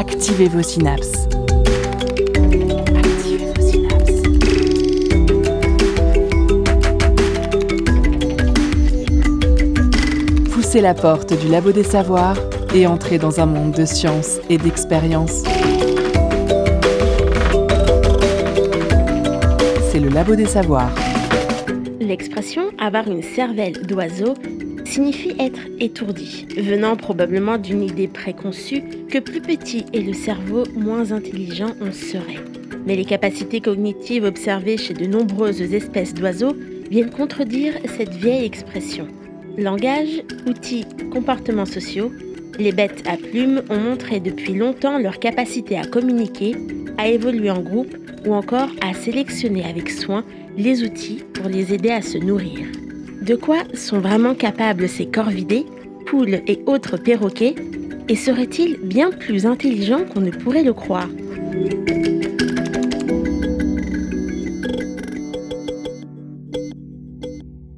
Activez vos synapses. Poussez la porte du labo des savoirs et entrez dans un monde de science et d'expérience. C'est le labo des savoirs. L'expression avoir une cervelle d'oiseau signifie être étourdi, venant probablement d'une idée préconçue plus petit est le cerveau, moins intelligent on serait. Mais les capacités cognitives observées chez de nombreuses espèces d'oiseaux viennent contredire cette vieille expression. Langage, outils, comportements sociaux, les bêtes à plumes ont montré depuis longtemps leur capacité à communiquer, à évoluer en groupe ou encore à sélectionner avec soin les outils pour les aider à se nourrir. De quoi sont vraiment capables ces corvidés, poules et autres perroquets Et seraient-ils bien plus intelligents qu'on ne pourrait le croire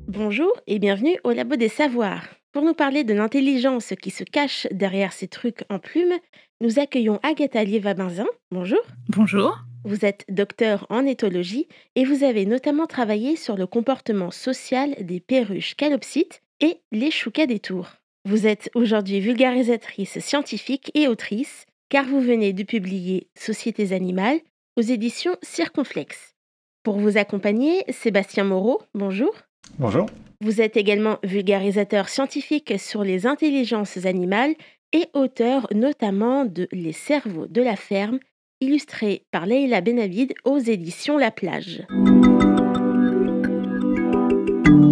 Bonjour et bienvenue au Labo des Savoirs. Pour nous parler de l'intelligence qui se cache derrière ces trucs en plumes, nous accueillons Agatha Lieva-Benzin. Bonjour. Bonjour. Vous êtes docteur en éthologie et vous avez notamment travaillé sur le comportement social des perruches calopsites et les choucas des tours. Vous êtes aujourd'hui vulgarisatrice scientifique et autrice, car vous venez de publier Sociétés animales aux éditions Circonflex. Pour vous accompagner, Sébastien Moreau, bonjour. Bonjour. Vous êtes également vulgarisateur scientifique sur les intelligences animales et auteur notamment de Les cerveaux de la ferme illustré par Leila Benavid aux éditions La Plage.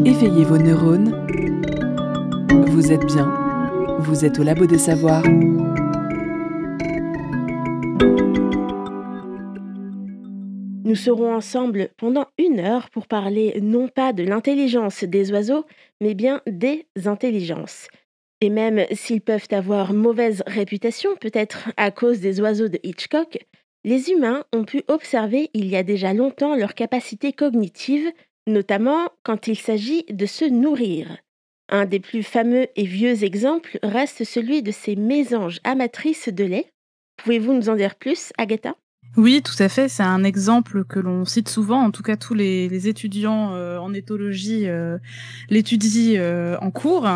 Éveillez vos neurones. Vous êtes bien. Vous êtes au labo des savoirs. Nous serons ensemble pendant une heure pour parler non pas de l'intelligence des oiseaux, mais bien des intelligences. Et même s'ils peuvent avoir mauvaise réputation, peut-être à cause des oiseaux de Hitchcock, les humains ont pu observer il y a déjà longtemps leur capacité cognitive, notamment quand il s'agit de se nourrir. Un des plus fameux et vieux exemples reste celui de ces mésanges amatrices de lait. Pouvez-vous nous en dire plus, Agatha? Oui, tout à fait. C'est un exemple que l'on cite souvent. En tout cas, tous les, étudiants euh, en éthologie euh, l'étudient euh, en cours.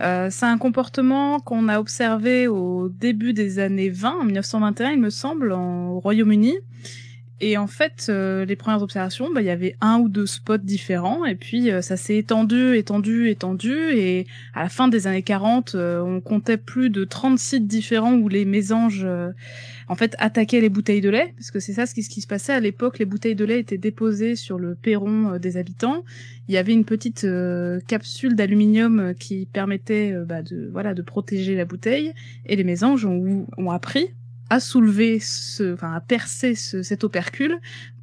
C'est un comportement qu'on a observé au début des années 20, en 1921 il me semble, au Royaume-Uni. Et en fait, euh, les premières observations, bah, il y avait un ou deux spots différents, et puis euh, ça s'est étendu, étendu, étendu, et à la fin des années 40, on comptait plus de 30 sites différents où les mésanges en fait attaquaient les bouteilles de lait, parce que c'est ça ce qui, ce se passait à l'époque. Les bouteilles de lait étaient déposées sur le perron euh, des habitants. Il y avait une petite euh, capsule d'aluminium euh, qui permettait bah, de voilà de protéger la bouteille, et les mésanges ont, ont appris à soulever, ce, enfin à percer ce, cet opercule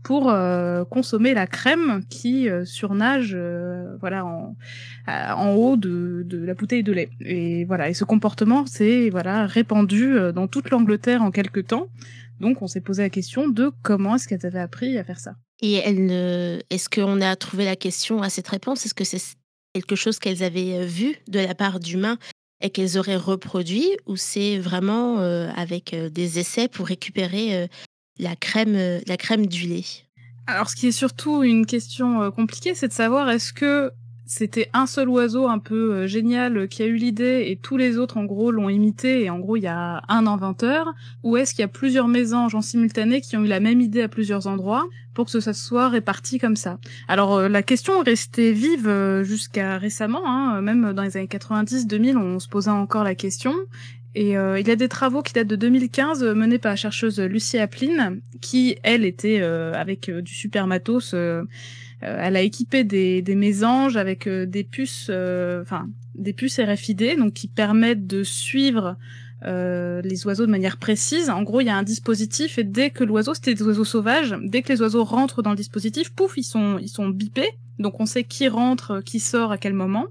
pour euh, consommer la crème qui euh, surnage euh, voilà en, en haut de, de, la bouteille de lait. Et voilà, et ce comportement s'est voilà répandu dans toute l'Angleterre en quelque temps. Donc on s'est posé la question de comment est-ce qu'elles avaient appris à faire ça. Et elle est-ce qu'on a trouvé la question à cette réponse? Est-ce que c'est quelque chose qu'elles avaient vu de la part d'humains? Et qu'elles auraient reproduit ou c'est vraiment avec des essais pour récupérer la crème, euh, la crème du lait? Alors, ce qui est surtout une question euh, compliquée, c'est de savoir est-ce que c'était un seul oiseau un peu euh, génial qui a eu l'idée et tous les autres en gros l'ont imité et en gros il y a un inventeur ou est-ce qu'il y a plusieurs mésanges en simultané qui ont eu la même idée à plusieurs endroits pour que ça soit réparti comme ça? Alors la question est restée vive jusqu'à récemment, hein, même dans les années 90-2000 on se posait encore la question et euh, il y a des travaux qui datent de 2015 euh, menés par la chercheuse Lucie Aplin, qui, elle, était euh, avec du super matos. Elle a équipé des, mésanges avec des puces, enfin des puces RFID, donc qui permettent de suivre les oiseaux de manière précise. En gros, il y a un dispositif et dès que l'oiseau, c'était des oiseaux sauvages, dès que les oiseaux rentrent dans le dispositif, pouf, ils sont ils sont bipés, donc on sait qui rentre, qui sort à quel moment.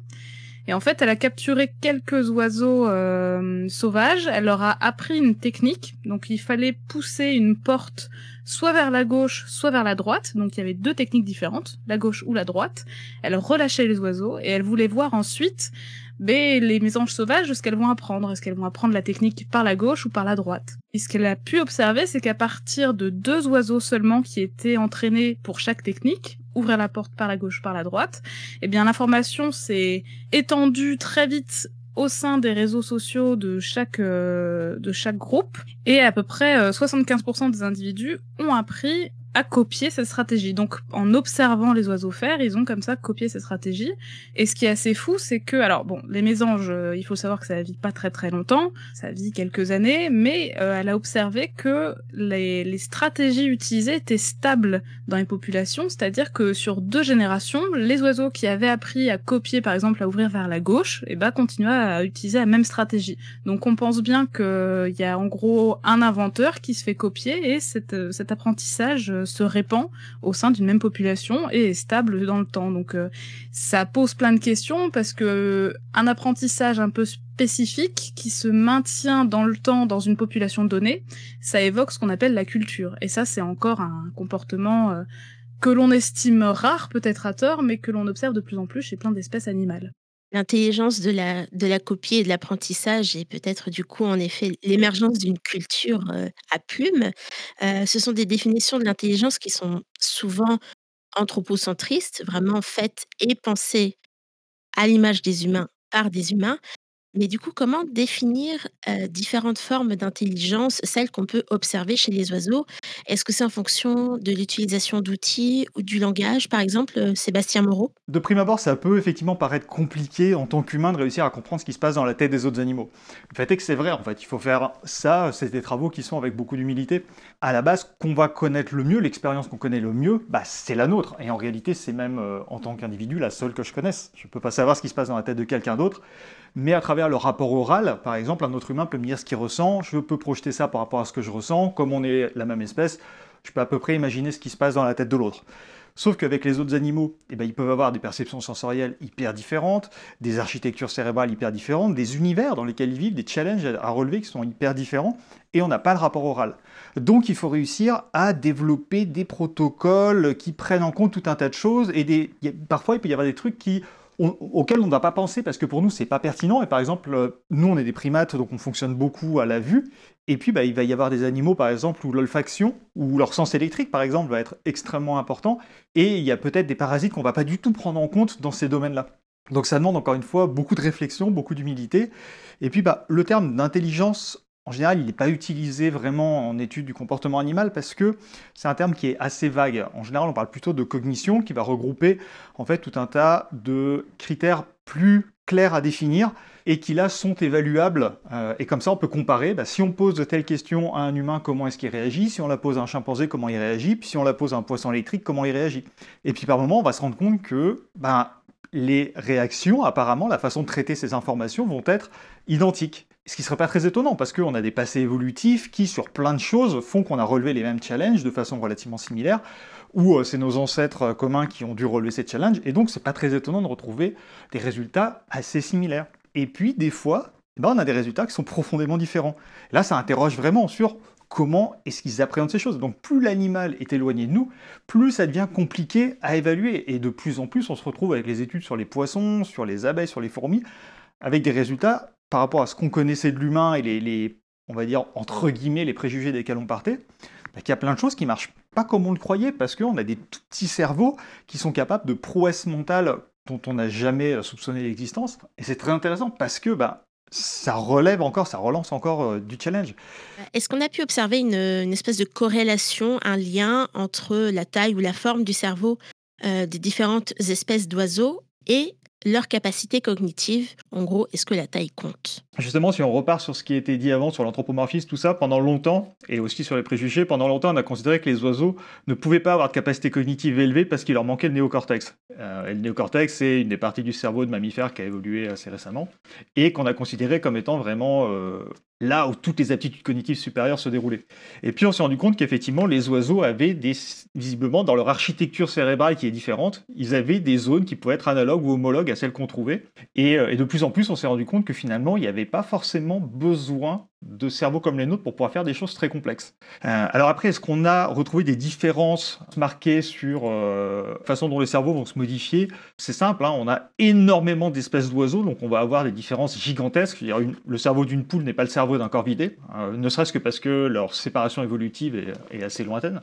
Et en fait, elle a capturé quelques oiseaux euh, sauvages. Elle leur a appris une technique. Donc, il fallait pousser une porte soit vers la gauche, soit vers la droite. Donc, il y avait deux techniques différentes, la gauche ou la droite. Elle relâchait les oiseaux et elle voulait voir ensuite mais les mésanges sauvages, ce qu'elles vont apprendre, est-ce qu'elles vont apprendre la technique par la gauche ou par la droite? Et ce qu'elle a pu observer, c'est qu'à partir de deux oiseaux seulement qui étaient entraînés pour chaque technique, ouvrir la porte par la gauche, par la droite, eh bien l'information s'est étendue très vite au sein des réseaux sociaux de chaque euh, de chaque groupe. Et à peu près 75% euh, des individus ont appris à copier cette stratégie. Donc, en observant les oiseaux faire, ils ont comme ça copié cette stratégie. Et ce qui est assez fou, c'est que, alors bon, les mésanges, euh, il faut savoir que ça vit pas très très longtemps, ça vit quelques années, mais euh, elle a observé que les, stratégies utilisées étaient stables dans les populations, c'est-à-dire que sur deux générations, les oiseaux qui avaient appris à copier, par exemple, à ouvrir vers la gauche, et eh ben, continuaient à utiliser la même stratégie. Donc, on pense bien qu'il y a en gros un inventeur qui se fait copier et cet, euh, cet apprentissage se répand au sein d'une même population et est stable dans le temps. Donc euh, ça pose plein de questions parce que euh, un apprentissage un peu spécifique qui se maintient dans le temps dans une population donnée, ça évoque ce qu'on appelle la culture. Et ça c'est encore un comportement euh, que l'on estime rare peut-être à tort, mais que l'on observe de plus en plus chez plein d'espèces animales l'intelligence de la, copie et de l'apprentissage et peut-être du coup en effet l'émergence d'une culture à plumes, ce sont des définitions de l'intelligence qui sont souvent anthropocentristes, vraiment faites et pensées à l'image des humains par des humains, mais du coup, comment définir différentes formes d'intelligence, celles qu'on peut observer chez les oiseaux? Est-ce que c'est en fonction de l'utilisation d'outils ou du langage, par exemple, Sébastien Moreau? De prime abord, ça peut effectivement paraître compliqué en tant qu'humain de réussir à comprendre ce qui se passe dans la tête des autres animaux. Le fait est que c'est vrai, en fait, il faut faire ça, c'est des travaux qui sont avec beaucoup d'humilité. À la base, qu'on va connaître le mieux, l'expérience qu'on connaît le mieux, bah, c'est la nôtre. Et en réalité, c'est même, en tant qu'individu, la seule que je connaisse. Je ne peux pas savoir ce qui se passe dans la tête de quelqu'un d'autre mais à travers le rapport oral, par exemple, un autre humain peut me dire ce qu'il ressent, je peux projeter ça par rapport à ce que je ressens, comme on est la même espèce, je peux à peu près imaginer ce qui se passe dans la tête de l'autre. Sauf qu'avec les autres animaux, eh ben, ils peuvent avoir des perceptions sensorielles hyper différentes, des architectures cérébrales hyper différentes, des univers dans lesquels ils vivent, des challenges à relever qui sont hyper différents, et on n'a pas le rapport oral. Donc il faut réussir à développer des protocoles qui prennent en compte tout un tas de choses, et parfois il peut y avoir des trucs qui auquel on ne va pas penser parce que pour nous c'est pas pertinent. Et par exemple euh, nous on est des primates donc on fonctionne beaucoup à la vue. Et puis bah, il va y avoir des animaux par exemple où l'olfaction ou leur sens électrique par exemple va être extrêmement important. Et il y a peut-être des parasites qu'on va pas du tout prendre en compte dans ces domaines-là. Donc ça demande encore une fois beaucoup de réflexion, beaucoup d'humilité. Et puis bah, le terme d'intelligence en général, il n'est pas utilisé vraiment en étude du comportement animal parce que c'est un terme qui est assez vague. En général, on parle plutôt de cognition qui va regrouper en fait tout un tas de critères plus clairs à définir et qui là sont évaluables. Euh, et comme ça, on peut comparer. Bah, si on pose de telles questions à un humain, comment est-ce qu'il réagit? Si on la pose à un chimpanzé, comment il réagit? Puis si on la pose à un poisson électrique, comment il réagit? Et puis par moment, on va se rendre compte que bah, les réactions, apparemment, la façon de traiter ces informations vont être identiques. Ce qui ne serait pas très étonnant, parce qu'on a des passés évolutifs qui, sur plein de choses, font qu'on a relevé les mêmes challenges de façon relativement similaire, ou euh, c'est nos ancêtres euh, communs qui ont dû relever ces challenges, et donc c'est pas très étonnant de retrouver des résultats assez similaires. Et puis, des fois, ben, on a des résultats qui sont profondément différents. Là, ça interroge vraiment sur comment est-ce qu'ils appréhendent ces choses. Donc plus l'animal est éloigné de nous, plus ça devient compliqué à évaluer. Et de plus en plus, on se retrouve avec les études sur les poissons, sur les abeilles, sur les fourmis, avec des résultats par rapport à ce qu'on connaissait de l'humain et les, on va dire, entre guillemets, les préjugés desquels on partait, bah, qu'il y a plein de choses qui marchent pas comme on le croyait, parce qu'on a des tout petits cerveaux qui sont capables de prouesses mentales dont on n'a jamais soupçonné l'existence. Et c'est très intéressant parce que bah, ça relève encore, ça relance encore euh, du challenge. Est-ce qu'on a pu observer une, espèce de corrélation, un lien entre la taille ou la forme du cerveau euh, des différentes espèces d'oiseaux et leur capacité cognitive. En gros, est-ce que la taille compte? Justement, si on repart sur ce qui été dit avant, sur l'anthropomorphisme, tout ça, pendant longtemps, et aussi sur les préjugés, pendant longtemps, on a considéré que les oiseaux ne pouvaient pas avoir de capacité cognitive élevée parce qu'il leur manquait le néocortex. Euh, et le néocortex, c'est une des parties du cerveau de mammifères qui a évolué assez récemment, et qu'on a considéré comme étant vraiment euh, là où toutes les aptitudes cognitives supérieures se déroulaient. Et puis on s'est rendu compte qu'effectivement, les oiseaux avaient visiblement, dans leur architecture cérébrale qui est différente, ils avaient des zones qui pouvaient être analogues ou homologues à celles qu'on trouvait. Et, euh, et, de plus en plus, on s'est rendu compte que finalement, il y avait pas forcément besoin de cerveaux comme les nôtres pour pouvoir faire des choses très complexes. Euh, alors après, est-ce qu'on a retrouvé des différences marquées sur euh, la façon dont les cerveaux vont se modifier? C'est simple, hein, on a énormément d'espèces d'oiseaux, donc on va avoir des différences gigantesques. le cerveau d'une poule n'est pas le cerveau d'un corvidé, euh, ne serait-ce que parce que leur séparation évolutive est assez lointaine.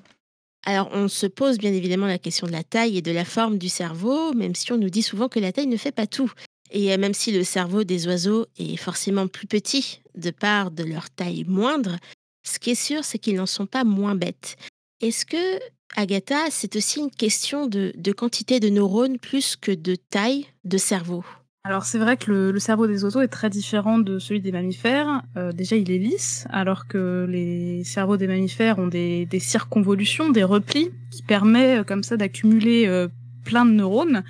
Alors, on se pose bien évidemment la question de la taille et de la forme du cerveau, même si on nous dit souvent que la taille ne fait pas tout. Et même si le cerveau des oiseaux est forcément plus petit de part de leur taille moindre, ce qui est sûr, c'est qu'ils n'en sont pas moins bêtes. Est-ce que, Agatha, c'est aussi une question de, quantité de neurones plus que de taille de cerveau? Alors c'est vrai que le, cerveau des oiseaux est très différent de celui des mammifères. Euh, déjà il est lisse, alors que les cerveaux des mammifères ont des, circonvolutions, des replis, qui permettent euh, comme ça d'accumuler euh, plein de neurones.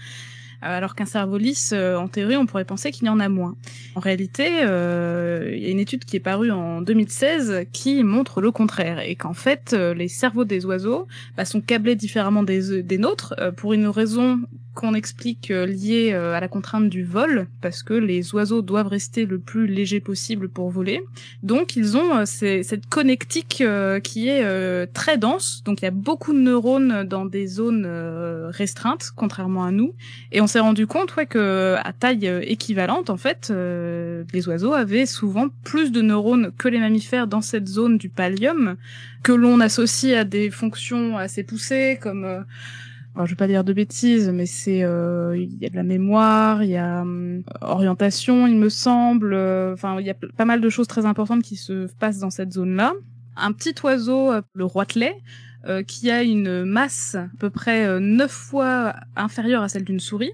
Euh, alors qu'un cerveau lisse, euh, en théorie, on pourrait penser qu'il y en a moins. En réalité, euh, il y a une étude qui est parue en 2016 qui montre le contraire, et qu'en fait, les cerveaux des oiseaux bah, sont câblés différemment des, des nôtres, pour une raison qu'on explique euh, lié euh, à la contrainte du vol, parce que les oiseaux doivent rester le plus léger possible pour voler. Donc ils ont euh, cette connectique qui est très dense, donc il y a beaucoup de neurones dans des zones restreintes, contrairement à nous. Et on s'est rendu compte ouais, que à taille équivalente, en fait, les oiseaux avaient souvent plus de neurones que les mammifères dans cette zone du pallium, que l'on associe à des fonctions assez poussées comme alors, je vais pas dire de bêtises, mais c'est euh, il y a de la mémoire, il y a hum, orientation, il me semble. Euh, enfin, il y a pas mal de choses très importantes qui se passent dans cette zone-là. Un petit oiseau, euh, le roitelet, qui a une masse à peu près neuf fois inférieure à celle d'une souris,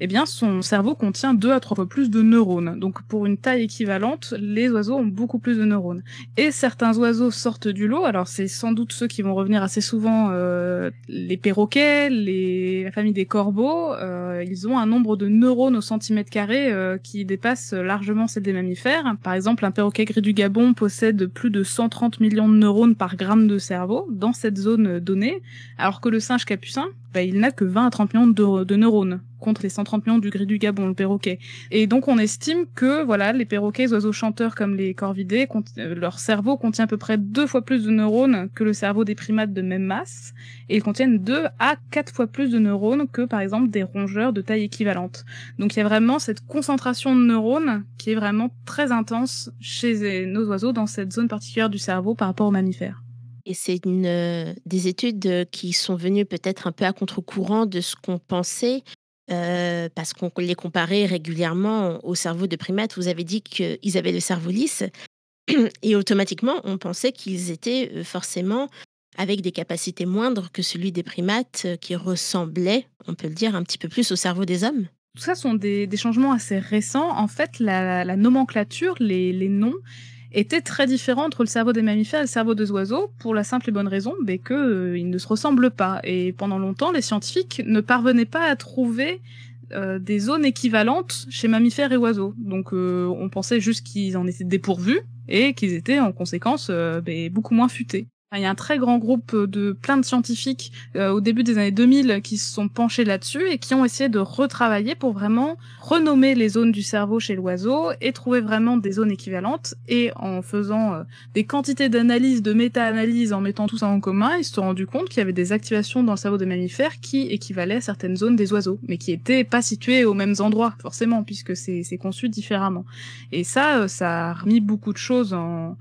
eh bien son cerveau contient deux à trois fois plus de neurones. Donc pour une taille équivalente, les oiseaux ont beaucoup plus de neurones. Et certains oiseaux sortent du lot. Alors c'est sans doute ceux qui vont revenir assez souvent, euh, les perroquets, la famille des corbeaux. Euh, ils ont un nombre de neurones au centimètre carré euh, qui dépasse largement celle des mammifères. Par exemple, un perroquet gris du Gabon possède plus de 130 millions de neurones par gramme de cerveau dans cette zone donnée, alors que le singe capucin, bah, il n'a que 20 à 30 millions de, neurones contre les 130 millions du gris du Gabon, le perroquet. Et donc on estime que voilà, les perroquets, oiseaux chanteurs comme les corvidés, euh, leur cerveau contient à peu près deux fois plus de neurones que le cerveau des primates de même masse, et ils contiennent deux à quatre fois plus de neurones que par exemple des rongeurs de taille équivalente. Donc il y a vraiment cette concentration de neurones qui est vraiment très intense chez nos oiseaux dans cette zone particulière du cerveau par rapport aux mammifères. Et c'est une, euh, des études euh, qui sont venues peut-être un peu à contre-courant de ce qu'on pensait, euh, parce qu'on les comparait régulièrement au cerveau de primates. Vous avez dit qu'ils avaient le cerveau lisse, et automatiquement, on pensait qu'ils étaient forcément avec des capacités moindres que celui des primates qui ressemblaient, on peut le dire, un petit peu plus au cerveau des hommes. Tout ça sont des, changements assez récents. En fait, la, nomenclature, les noms, était très différent entre le cerveau des mammifères et le cerveau des oiseaux pour la simple et bonne raison qu'ils que euh, ne se ressemblent pas. Et pendant longtemps, les scientifiques ne parvenaient pas à trouver euh, des zones équivalentes chez mammifères et oiseaux. Donc euh, on pensait juste qu'ils en étaient dépourvus et qu'ils étaient en conséquence ben, beaucoup moins futés. Il y a un très grand groupe de plein de scientifiques euh, au début des années 2000 qui se sont penchés là-dessus et qui ont essayé de retravailler pour vraiment renommer les zones du cerveau chez l'oiseau et trouver vraiment des zones équivalentes. Et en faisant euh, des quantités d'analyses, de méta-analyses, en mettant tout ça en commun, ils se sont rendus compte qu'il y avait des activations dans le cerveau des mammifères qui équivalaient à certaines zones des oiseaux, mais qui étaient pas situées aux mêmes endroits, forcément, puisque c'est conçu différemment. Et ça, euh, ça a remis beaucoup de choses en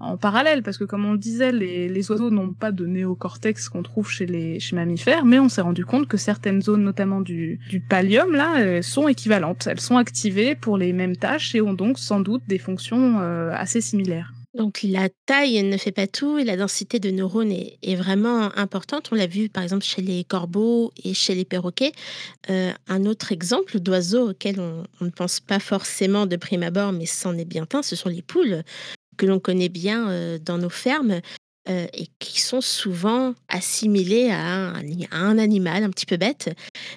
en parallèle, parce que comme on le disait, les, oiseaux n'ont pas de néocortex qu'on trouve chez les mammifères, mais on s'est rendu compte que certaines zones, notamment du, pallium, là, euh, sont équivalentes. Elles sont activées pour les mêmes tâches et ont donc sans doute des fonctions euh, assez similaires. Donc la taille ne fait pas tout et la densité de neurones est, vraiment importante. On l'a vu par exemple chez les corbeaux et chez les perroquets. Euh, un autre exemple d'oiseau auquel on, on, ne pense pas forcément de prime abord, mais c'en est bien un, ce sont les poules que l'on connaît bien euh, dans nos fermes euh, et qui sont souvent assimilés à un, animal un petit peu bête.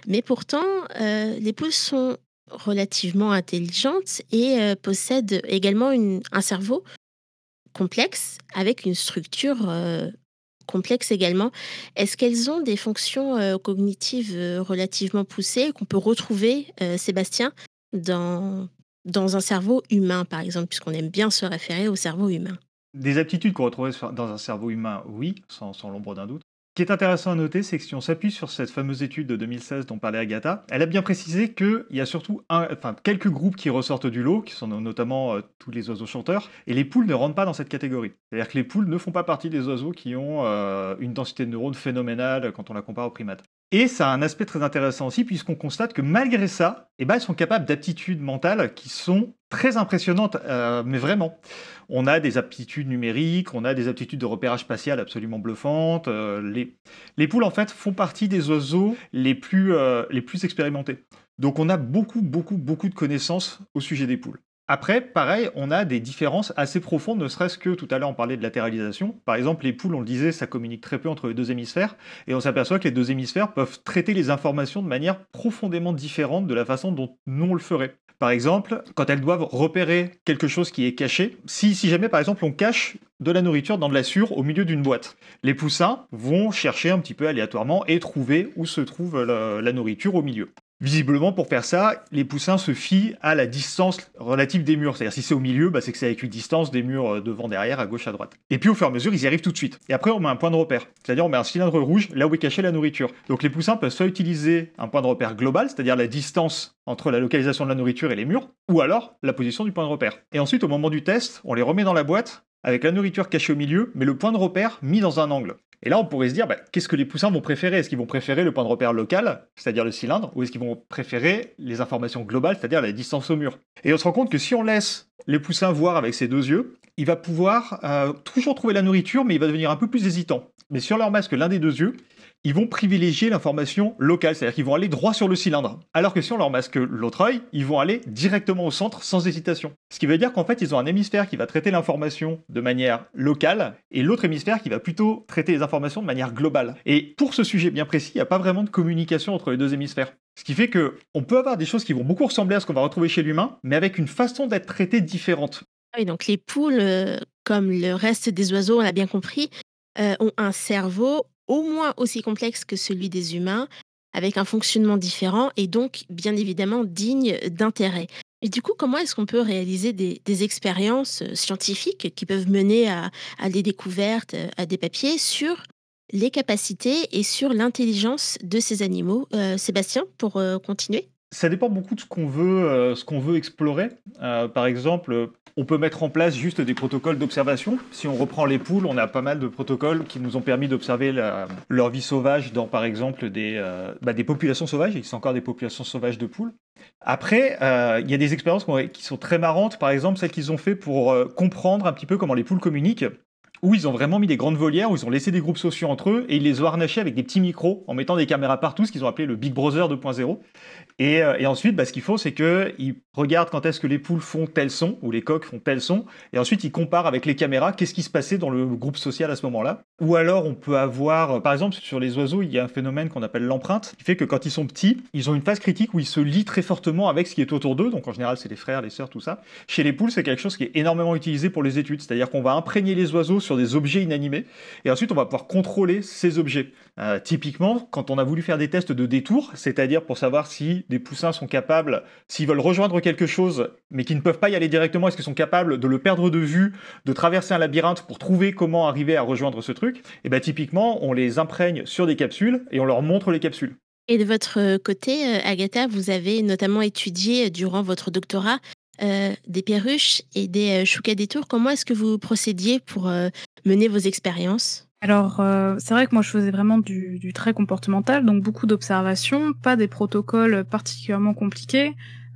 Mais pourtant, euh, les poules sont relativement intelligentes et possèdent également un cerveau complexe avec une structure complexe également. Est-ce qu'elles ont des fonctions cognitives relativement poussées qu'on peut retrouver, Sébastien, dans dans un cerveau humain, par exemple, puisqu'on aime bien se référer au cerveau humain Des aptitudes qu'on retrouve dans un cerveau humain, oui, sans, l'ombre d'un doute. Ce qui est intéressant à noter, c'est que si on s'appuie sur cette fameuse étude de 2016 dont parlait Agatha, elle a bien précisé qu'il y a surtout enfin, quelques groupes qui ressortent du lot, qui sont notamment euh, tous les oiseaux chanteurs, et les poules ne rentrent pas dans cette catégorie. C'est-à-dire que les poules ne font pas partie des oiseaux qui ont euh, une densité de neurones phénoménale quand on la compare aux primates. Et ça a un aspect très intéressant aussi, puisqu'on constate que malgré ça, eh ben, elles sont capables d'aptitudes mentales qui sont très impressionnantes, euh, mais vraiment. On a des aptitudes numériques, on a des aptitudes de repérage spatial absolument bluffantes. Euh, les, les, poules, en fait, font partie des oiseaux les plus, euh, les plus expérimentés. Donc on a beaucoup, beaucoup, beaucoup de connaissances au sujet des poules. Après, pareil, on a des différences assez profondes, ne serait-ce que tout à l'heure on parlait de latéralisation. Par exemple, les poules, on le disait, ça communique très peu entre les deux hémisphères, et on s'aperçoit que les deux hémisphères peuvent traiter les informations de manière profondément différente de la façon dont nous on le ferait. Par exemple, quand elles doivent repérer quelque chose qui est caché, si, jamais par exemple on cache de la nourriture dans de la sure au milieu d'une boîte, les poussins vont chercher un petit peu aléatoirement et trouver où se trouve la nourriture au milieu. Visiblement, pour faire ça, les poussins se fient à la distance relative des murs. C'est-à-dire, si c'est au milieu, bah, c'est que c'est avec une distance des murs euh, devant, derrière, à gauche, à droite. Et puis, au fur et à mesure, ils y arrivent tout de suite. Et après, on met un point de repère. C'est-à-dire, on met un cylindre rouge là où est cachée la nourriture. Donc, les poussins peuvent soit utiliser un point de repère global, c'est-à-dire la distance entre la localisation de la nourriture et les murs, ou alors la position du point de repère. Et ensuite, au moment du test, on les remet dans la boîte avec la nourriture cachée au milieu, mais le point de repère mis dans un angle. Et là, on pourrait se dire, bah, qu'est-ce que les poussins vont préférer? Est-ce qu'ils vont préférer le point de repère local, c'est-à-dire le cylindre, ou est-ce qu'ils vont préférer les informations globales, c'est-à-dire la distance au mur? Et on se rend compte que si on laisse les poussins voir avec ses deux yeux, il va pouvoir euh, toujours trouver la nourriture, mais il va devenir un peu plus hésitant. Mais on leur masque l'un des deux yeux, ils vont privilégier l'information locale, c'est-à-dire qu'ils vont aller droit sur le cylindre. Alors que si on leur masque l'autre œil, ils vont aller directement au centre sans hésitation. Ce qui veut dire qu'en fait, ils ont un hémisphère qui va traiter l'information de manière locale et l'autre hémisphère qui va plutôt traiter les informations de manière globale. Et pour ce sujet bien précis, il n'y a pas vraiment de communication entre les deux hémisphères. Ce qui fait que on peut avoir des choses qui vont beaucoup ressembler à ce qu'on va retrouver chez l'humain, mais avec une façon d'être traitée différente. Oui, donc les poules, euh, comme le reste des oiseaux, on l'a bien compris, euh, ont un cerveau au moins aussi complexe que celui des humains, avec un fonctionnement différent et donc bien évidemment digne d'intérêt. Et du coup, comment est-ce qu'on peut réaliser des, expériences euh, scientifiques qui peuvent mener à, des découvertes, euh, à des papiers sur les capacités et sur l'intelligence de ces animaux? Sébastien, pour continuer ça dépend beaucoup de ce qu'on veut, euh, explorer. Euh, par exemple, on peut mettre en place juste des protocoles d'observation. Si on reprend les poules, on a pas mal de protocoles qui nous ont permis d'observer leur vie sauvage dans, par exemple, des, euh, bah, des populations sauvages. Il a encore des populations sauvages de poules. Après, il y a des expériences qui sont très marrantes. Par exemple, celles qu'ils ont fait pour comprendre un petit peu comment les poules communiquent où ils ont vraiment mis des grandes volières, où ils ont laissé des groupes sociaux entre eux, et ils les ont harnachés avec des petits micros, en mettant des caméras partout, ce qu'ils ont appelé le Big Brother 2.0. Euh, et, ensuite, bah, ce qu'il faut, c'est qu'ils regardent quand est-ce que les poules font tel son, ou les coqs font tel son, et ensuite ils comparent avec les caméras qu'est-ce qui se passait dans le groupe social à ce moment-là. Ou alors, on peut avoir, par exemple, sur les oiseaux, il y a un phénomène qu'on appelle l'empreinte, qui fait que quand ils sont petits, ils ont une phase critique où ils se lient très fortement avec ce qui est autour d'eux, donc en général, c'est les frères, les sœurs, tout ça. Chez les poules, c'est quelque chose qui est énormément utilisé pour les études, c'est-à-dire qu'on va imprégner les oiseaux sur des objets inanimés, et ensuite on va pouvoir contrôler ces objets. Euh, typiquement, quand on a voulu faire des tests de détour, c'est-à-dire pour savoir si des poussins sont capables, s'ils veulent rejoindre quelque chose, mais qui ne peuvent pas y aller directement, est-ce qu'ils sont capables de le perdre de vue, de traverser un labyrinthe pour trouver comment arriver à rejoindre ce truc, et eh bien typiquement, on les imprègne sur des capsules et on leur montre les capsules. Et de votre côté, euh, Agatha, vous avez notamment étudié durant votre doctorat euh, des perruches et des choucas des tours. Comment est-ce que vous procédiez pour mener vos expériences? Alors, euh, c'est vrai que moi, je faisais vraiment du, du très comportemental, donc beaucoup d'observations, pas des protocoles particulièrement compliqués.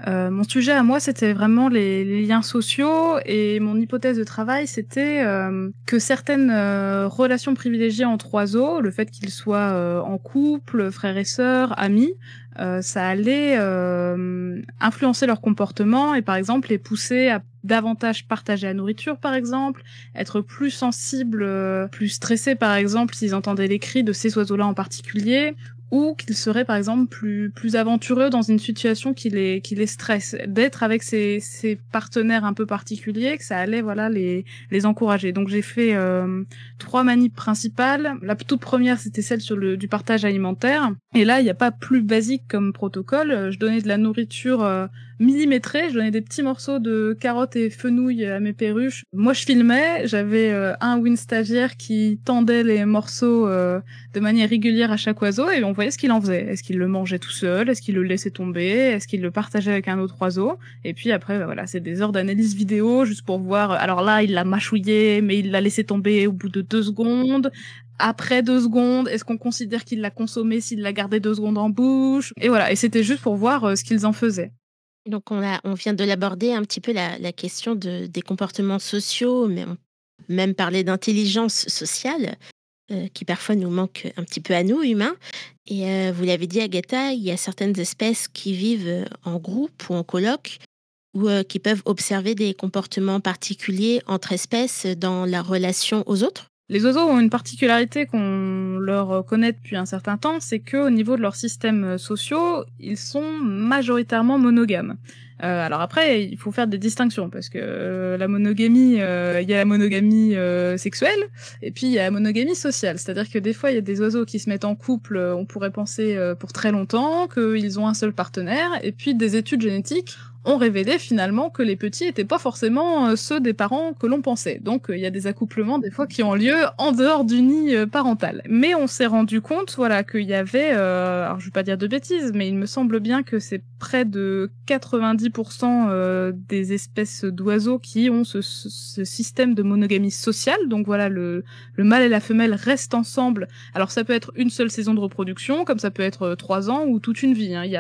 Euh, mon sujet à moi, c'était vraiment les, liens sociaux et mon hypothèse de travail, c'était euh, que certaines euh, relations privilégiées entre oiseaux, le fait qu'ils soient en couple, frères et sœurs, amis, ça allait influencer leur comportement et par exemple les pousser à davantage partager la nourriture par exemple, être plus sensibles, plus stressés par exemple s'ils entendaient les cris de ces oiseaux-là en particulier, ou qu'ils seraient par exemple plus plus aventureux dans une situation qui les qui les stresse. D'être avec ces, partenaires un peu particuliers que ça allait voilà les les encourager. Donc j'ai fait euh, trois manips principales. La toute première c'était celle sur le du partage alimentaire. Et là il n'y a pas plus basique comme protocole. Je donnais de la nourriture euh, millimétré. Je donnais des petits morceaux de carottes et fenouil à mes perruches. Moi, je filmais. J'avais euh, un win stagiaire qui tendait les morceaux euh, de manière régulière à chaque oiseau et on voyait ce qu'il en faisait. Est-ce qu'il le mangeait tout seul? Est-ce qu'il le laissait tomber? Est-ce qu'il le partageait avec un autre oiseau? Et puis après, bah, voilà, c'est des heures d'analyse vidéo juste pour voir. Alors là, il l'a mâchouillé, mais il l'a laissé tomber au bout de deux secondes après deux secondes Est-ce qu'on considère qu'il l'a consommé s'il l'a gardé deux secondes en bouche? Et voilà, et c'était juste pour voir euh, ce qu'ils en faisaient. Donc on, a, on vient de l'aborder un petit peu la, question de, des comportements sociaux, mais on même parler d'intelligence sociale, euh, qui parfois nous manque un petit peu à nous, humains. Et euh, vous l'avez dit, Agatha, il y a certaines espèces qui vivent en groupe ou en colloque, ou qui peuvent observer des comportements particuliers entre espèces dans la relation aux autres. Les oiseaux ont une particularité qu'on leur connaît depuis un certain temps, c'est qu'au niveau de leurs systèmes sociaux, ils sont majoritairement monogames. Euh, alors après, il faut faire des distinctions parce que euh, la monogamie, euh, il y a la monogamie sexuelle et puis il y a la monogamie sociale. C'est-à-dire que des fois, il y a des oiseaux qui se mettent en couple, on pourrait penser pour très longtemps qu'ils ont un seul partenaire, et puis des études génétiques ont révélé finalement que les petits étaient pas forcément euh, ceux des parents que l'on pensait. Donc euh, il y a des accouplements des fois qui ont lieu en dehors du nid euh, parental. Mais on s'est rendu compte voilà qu'il y avait alors je vais pas dire de bêtises mais il me semble bien que c'est près de 90% des espèces d'oiseaux qui ont ce, système de monogamie sociale. Donc voilà le le mâle et la femelle restent ensemble. Alors ça peut être une seule saison de reproduction comme ça peut être trois ans ou toute une vie. Hein. Il y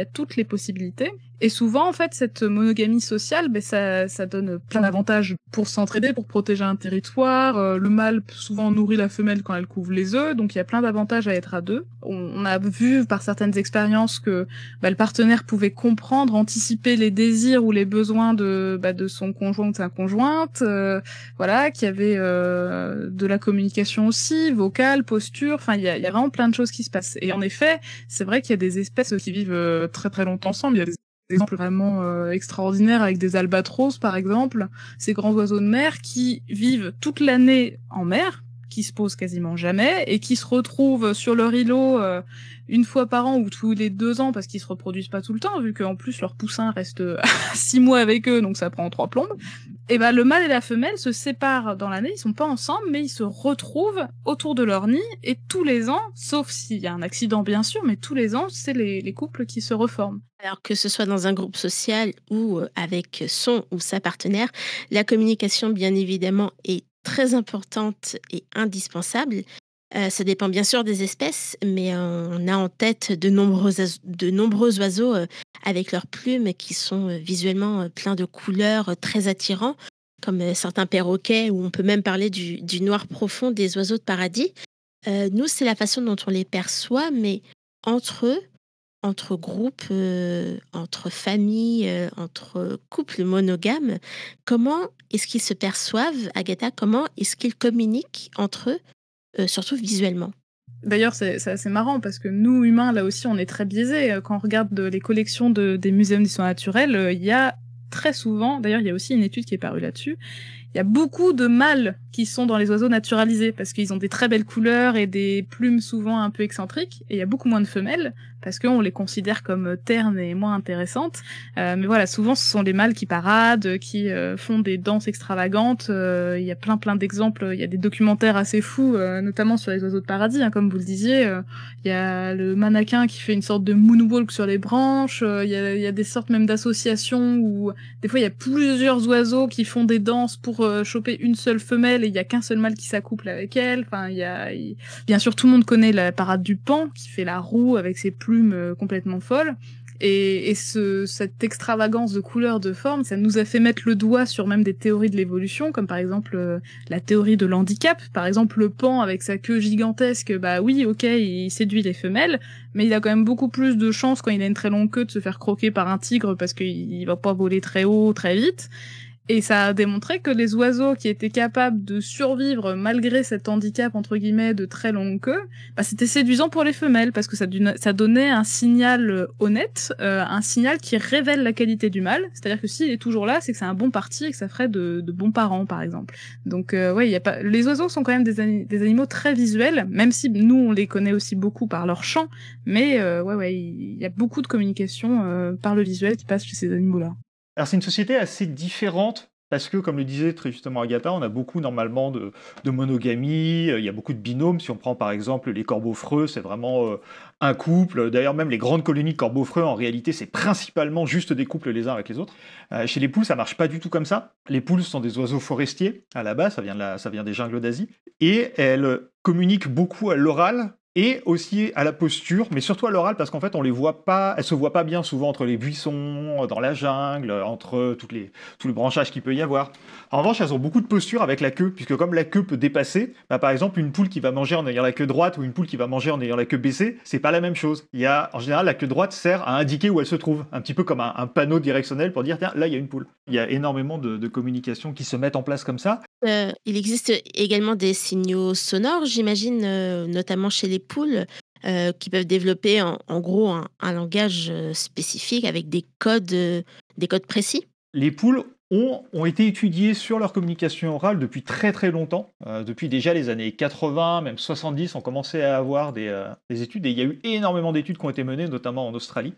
a toutes les possibilités. Et souvent, en fait, cette monogamie sociale, ben, ça, ça donne plein d'avantages pour s'entraider, pour protéger un territoire. Euh, le mâle souvent nourrit la femelle quand elle couvre les œufs, donc il y a plein d'avantages à être à deux. On, a vu par certaines expériences que ben, le partenaire pouvait comprendre, anticiper les désirs ou les besoins de, ben, de son conjoint ou de sa conjointe. Euh, voilà, qu'il y avait euh, de la communication aussi, vocale, posture. Enfin, il y a, y a vraiment plein de choses qui se passent. Et en effet, c'est vrai qu'il y a des espèces qui vivent très très longtemps ensemble. Exemples vraiment euh, avec des albatros par exemple, ces grands oiseaux de mer qui vivent toute l'année en mer, qui se posent quasiment jamais et qui se retrouvent sur leur îlot euh, une fois par an ou tous les deux ans parce qu'ils se reproduisent pas tout le temps vu qu'en plus leur poussin reste six mois avec eux donc ça prend trois plombes et ben le mâle et la femelle se séparent dans l'année ils sont pas ensemble mais ils se retrouvent autour de leur nid et tous les ans sauf s'il y a un accident bien sûr mais tous les ans c'est les, les couples qui se reforment alors que ce soit dans un groupe social ou euh, avec son ou sa partenaire, la communication, bien évidemment, est très importante et indispensable. Euh, ça dépend bien sûr des espèces, mais on a en tête de nombreux, de nombreux oiseaux euh, avec leurs plumes qui sont euh, visuellement pleins de couleurs très attirants, comme certains perroquets, ou on peut même parler du noir profond des oiseaux de paradis. nous, c'est la façon dont on les perçoit, mais entre eux, entre groupes, entre familles, entre couples monogames, comment est-ce qu'ils se perçoivent, Agatha? Comment est-ce qu'ils communiquent entre eux? Euh, surtout visuellement. D'ailleurs, c'est assez marrant parce que nous, humains, là aussi, on est très biaisés. Quand on regarde les collections de, des muséums d'histoire naturelle, euh, il y a très souvent, d'ailleurs, il y a aussi une étude qui est parue là-dessus, il y a beaucoup de mâles qui sont dans les oiseaux naturalisés parce qu'ils ont des très belles couleurs et des plumes souvent un peu excentriques. Et il y a beaucoup moins de femelles parce qu'on les considère comme ternes et moins intéressantes. Euh, mais voilà, souvent ce sont les mâles qui paradent, qui euh, font des danses extravagantes. Euh, il y a plein plein d'exemples. Il y a des documentaires assez fous, notamment sur les oiseaux de paradis, hein, comme vous le disiez. Il y a le mannequin qui fait une sorte de moonwalk sur les branches. Il y y a des sortes même d'associations où des fois il y a plusieurs oiseaux qui font des danses pour choper une seule femelle et il y a qu'un seul mâle qui s'accouple avec elle. Enfin, il y a, bien sûr, tout le monde connaît la parade du pan qui fait la roue avec ses plumes euh, complètement folles. Et, et ce, cette extravagance de couleurs, de formes, ça nous a fait mettre le doigt sur même des théories de l'évolution, comme par exemple euh, la théorie de l'handicap. Par exemple, le pan avec sa queue gigantesque, bah oui, ok, il séduit les femelles, mais il a quand même beaucoup plus de chances quand il a une très longue queue de se faire croquer par un tigre parce qu'il va pas voler très haut, très vite. Et ça a démontré que les oiseaux qui étaient capables de survivre malgré cet handicap entre guillemets de très longue queue, bah, c'était séduisant pour les femelles parce que ça, donnait un signal euh, honnête, euh, un signal qui révèle la qualité du mâle. C'est-à-dire que s'il est toujours là, c'est que c'est un bon parti et que ça ferait de, bons parents, par exemple. Donc euh, ouais, y a pas. Les oiseaux sont quand même des, animaux très visuels, même si nous on les connaît aussi beaucoup par leur chant. Mais euh, ouais, ouais, il y a beaucoup de communication par le visuel qui passe chez ces animaux-là. Alors c'est une société assez différente parce que, comme le disait très justement Agatha, on a beaucoup normalement de, monogamie, euh, il y a beaucoup de binômes. Si on prend par exemple les corbeaux freux, c'est vraiment euh, un couple. D'ailleurs, même les grandes colonies de corbeaux freux, en réalité, c'est principalement juste des couples les uns avec les autres. Euh, chez les poules, ça marche pas du tout comme ça. Les poules sont des oiseaux forestiers à la base, ça vient, de ça vient des jungles d'Asie, et elles communiquent beaucoup à l'oral et aussi à la posture, mais surtout à l'oral parce qu'en fait on les voit pas, elles se voient pas bien souvent entre les buissons, dans la jungle, entre toutes les, tous les branchages qu'il peut y avoir. En revanche, elles ont beaucoup de posture avec la queue, puisque comme la queue peut dépasser, bah, par exemple une poule qui va manger en ayant la queue droite ou une poule qui va manger en ayant la queue baissée, c'est pas la même chose. Il y a en général la queue droite sert à indiquer où elle se trouve, un petit peu comme un, panneau directionnel pour dire tiens là il y a une poule. Il y a énormément de, de communication qui se mettent en place comme ça. Euh, il existe également des signaux sonores, j'imagine, euh, notamment chez les poules, euh, qui peuvent développer en, gros un, langage spécifique avec des codes, des codes précis. Les poules ont, ont, été étudiées sur leur communication orale depuis très très longtemps. depuis déjà les années 80, même 70, on commençait à avoir des, des, études et il y a eu énormément d'études qui ont été menées, notamment en Australie,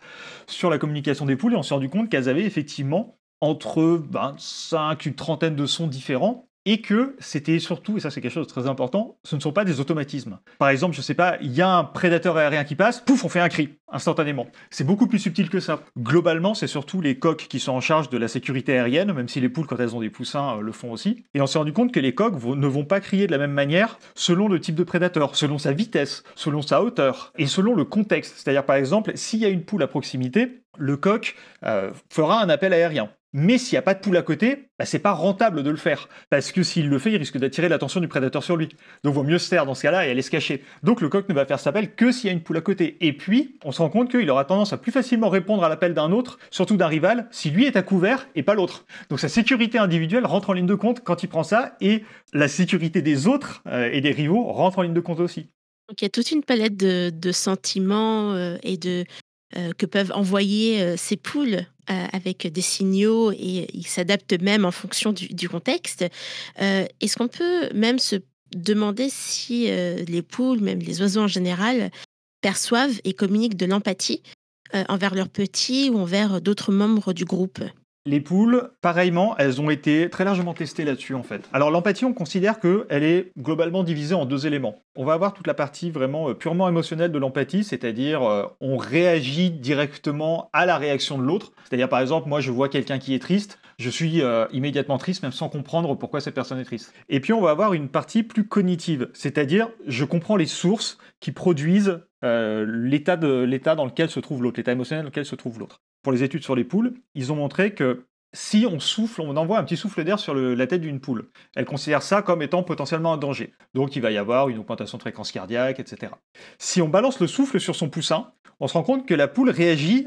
sur la communication des poules et on s'est rendu compte qu'elles avaient effectivement entre 25 une trentaine de sons différents et que c'était surtout, et ça c'est quelque chose de très important, ce ne sont pas des automatismes. Par exemple, je sais pas, il y a un prédateur aérien qui passe, pouf, on fait un cri, instantanément. C'est beaucoup plus subtil que ça. Globalement, c'est surtout les coqs qui sont en charge de la sécurité aérienne, même si les poules, quand elles ont des poussins, euh, le font aussi. Et on s'est rendu compte que les coqs ne vont pas crier de la même manière selon le type de prédateur, selon sa vitesse, selon sa hauteur, et selon le contexte. C'est-à-dire, par exemple, s'il y a une poule à proximité, le coq euh, fera un appel aérien. Mais s'il n'y a pas de poule à côté, bah, c'est pas rentable de le faire. Parce que s'il le fait, il risque d'attirer l'attention du prédateur sur lui. Donc vaut mieux se taire dans ce cas-là et aller se cacher. Donc le coq ne va faire cet appel que s'il y a une poule à côté. Et puis, on se rend compte qu'il aura tendance à plus facilement répondre à l'appel d'un autre, surtout d'un rival, si lui est à couvert et pas l'autre. Donc sa sécurité individuelle rentre en ligne de compte quand il prend ça, et la sécurité des autres euh, et des rivaux rentre en ligne de compte aussi. Donc il y a toute une palette de, sentiments euh, et de, que peuvent envoyer euh, ces poules euh, avec des signaux et ils s'adaptent même en fonction du, contexte. Est-ce qu'on peut même se demander si les poules, même les oiseaux en général, perçoivent et communiquent de l'empathie envers leurs petits ou envers d'autres membres du groupe? Les poules, pareillement, elles ont été très largement testées là-dessus en fait. Alors l'empathie, on considère qu'elle est globalement divisée en deux éléments. On va avoir toute la partie vraiment euh, purement émotionnelle de l'empathie, c'est-à-dire euh, on réagit directement à la réaction de l'autre. C'est-à-dire par exemple, moi je vois quelqu'un qui est triste, je suis euh, immédiatement triste même sans comprendre pourquoi cette personne est triste. Et puis on va avoir une partie plus cognitive, c'est-à-dire je comprends les sources qui produisent l'état dans lequel se trouve l'autre, l'état émotionnel dans lequel se trouve l'autre pour les études sur les poules, ils ont montré que si on souffle, on envoie un petit souffle d'air sur la tête d'une poule. Elle considère ça comme étant potentiellement un danger. Donc il va y avoir une augmentation de fréquence cardiaque, etc. Si on balance le souffle sur son poussin, on se rend compte que la poule réagit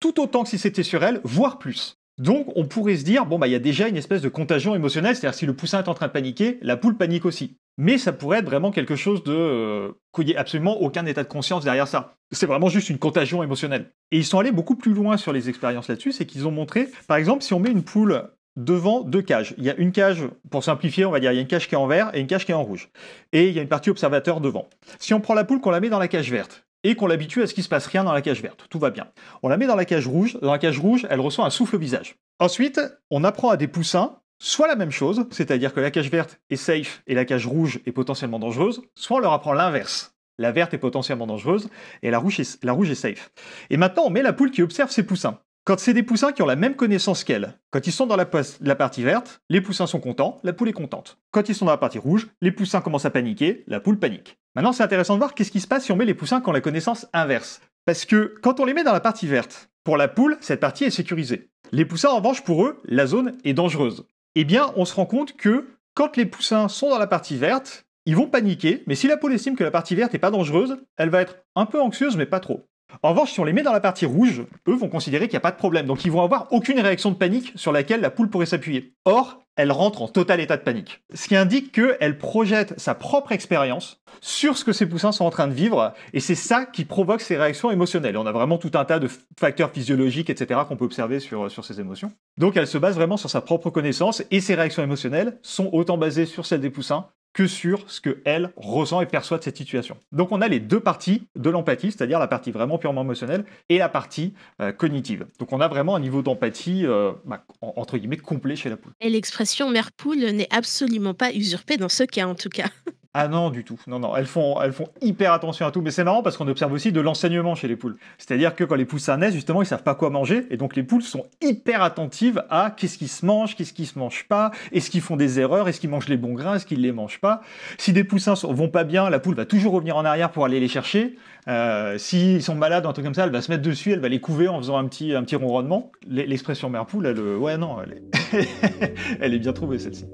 tout autant que si c'était sur elle, voire plus. Donc on pourrait se dire, bon bah il y a déjà une espèce de contagion émotionnelle, c'est-à-dire si le poussin est en train de paniquer, la poule panique aussi. Mais ça pourrait être vraiment quelque chose de... Euh, qu'il n'y ait absolument aucun état de conscience derrière ça. C'est vraiment juste une contagion émotionnelle. Et ils sont allés beaucoup plus loin sur les expériences là-dessus, c'est qu'ils ont montré, par exemple, si on met une poule devant deux cages. Il y a une cage, pour simplifier, on va dire, il y a une cage qui est en vert et une cage qui est en rouge. Et il y a une partie observateur devant. Si on prend la poule qu'on la met dans la cage verte, et qu'on l'habitue à ce qu'il se passe rien dans la cage verte. Tout va bien. On la met dans la cage rouge. Dans la cage rouge, elle reçoit un souffle au visage. Ensuite, on apprend à des poussins soit la même chose, c'est-à-dire que la cage verte est safe et la cage rouge est potentiellement dangereuse, soit on leur apprend l'inverse. La verte est potentiellement dangereuse et la rouge est, safe. Et maintenant, on met la poule qui observe ses poussins. Quand c'est des poussins qui ont la même connaissance qu'elle, quand ils sont dans la, la, partie verte, les poussins sont contents, la poule est contente. Quand ils sont dans la partie rouge, les poussins commencent à paniquer, la poule panique. Maintenant, c'est intéressant de voir qu'est-ce qui se passe si on met les poussins qui ont la connaissance inverse. Parce que quand on les met dans la partie verte, pour la poule, cette partie est sécurisée. Les poussins, en revanche, pour eux, la zone est dangereuse. Eh bien, on se rend compte que quand les poussins sont dans la partie verte, ils vont paniquer, mais si la poule estime que la partie verte n'est pas dangereuse, elle va être un peu anxieuse, mais pas trop. En revanche, si on les met dans la partie rouge, eux vont considérer qu'il n'y a pas de problème. Donc ils vont avoir aucune réaction de panique sur laquelle la poule pourrait s'appuyer. Or, elle rentre en total état de panique. Ce qui indique qu'elle projette sa propre expérience sur ce que ses poussins sont en train de vivre, et c'est ça qui provoque ces réactions émotionnelles. on a vraiment tout un tas de facteurs physiologiques, etc., qu'on peut observer sur, sur ces émotions. Donc elle se base vraiment sur sa propre connaissance, et ses réactions émotionnelles sont autant basées sur celles des poussins que sur ce que elle ressent et perçoit de cette situation. Donc on a les deux parties de l'empathie, c'est-à-dire la partie vraiment purement émotionnelle et la partie euh, cognitive. Donc on a vraiment un niveau d'empathie euh, bah, entre guillemets complet chez la poule. Et l'expression mère poule n'est absolument pas usurpée dans ce cas en tout cas. Ah non, du tout. Non, non. Elles font, elles font hyper attention à tout. Mais c'est marrant parce qu'on observe aussi de l'enseignement chez les poules. C'est-à-dire que quand les poussins naissent, justement, ils savent pas quoi manger. Et donc les poules sont hyper attentives à qu'est-ce qui se mange, qu'est-ce qui se mange pas. Est-ce qu'ils font des erreurs? Est-ce qu'ils mangent les bons grains? Est-ce qu'ils les mangent pas? Si des poussins vont pas bien, la poule va toujours revenir en arrière pour aller les chercher. Euh, S'ils sont malades, un truc comme ça, elle va se mettre dessus, elle va les couver en faisant un petit, un ronronnement. L'expression mère poule, elle, ouais, non, elle elle est bien trouvée celle-ci.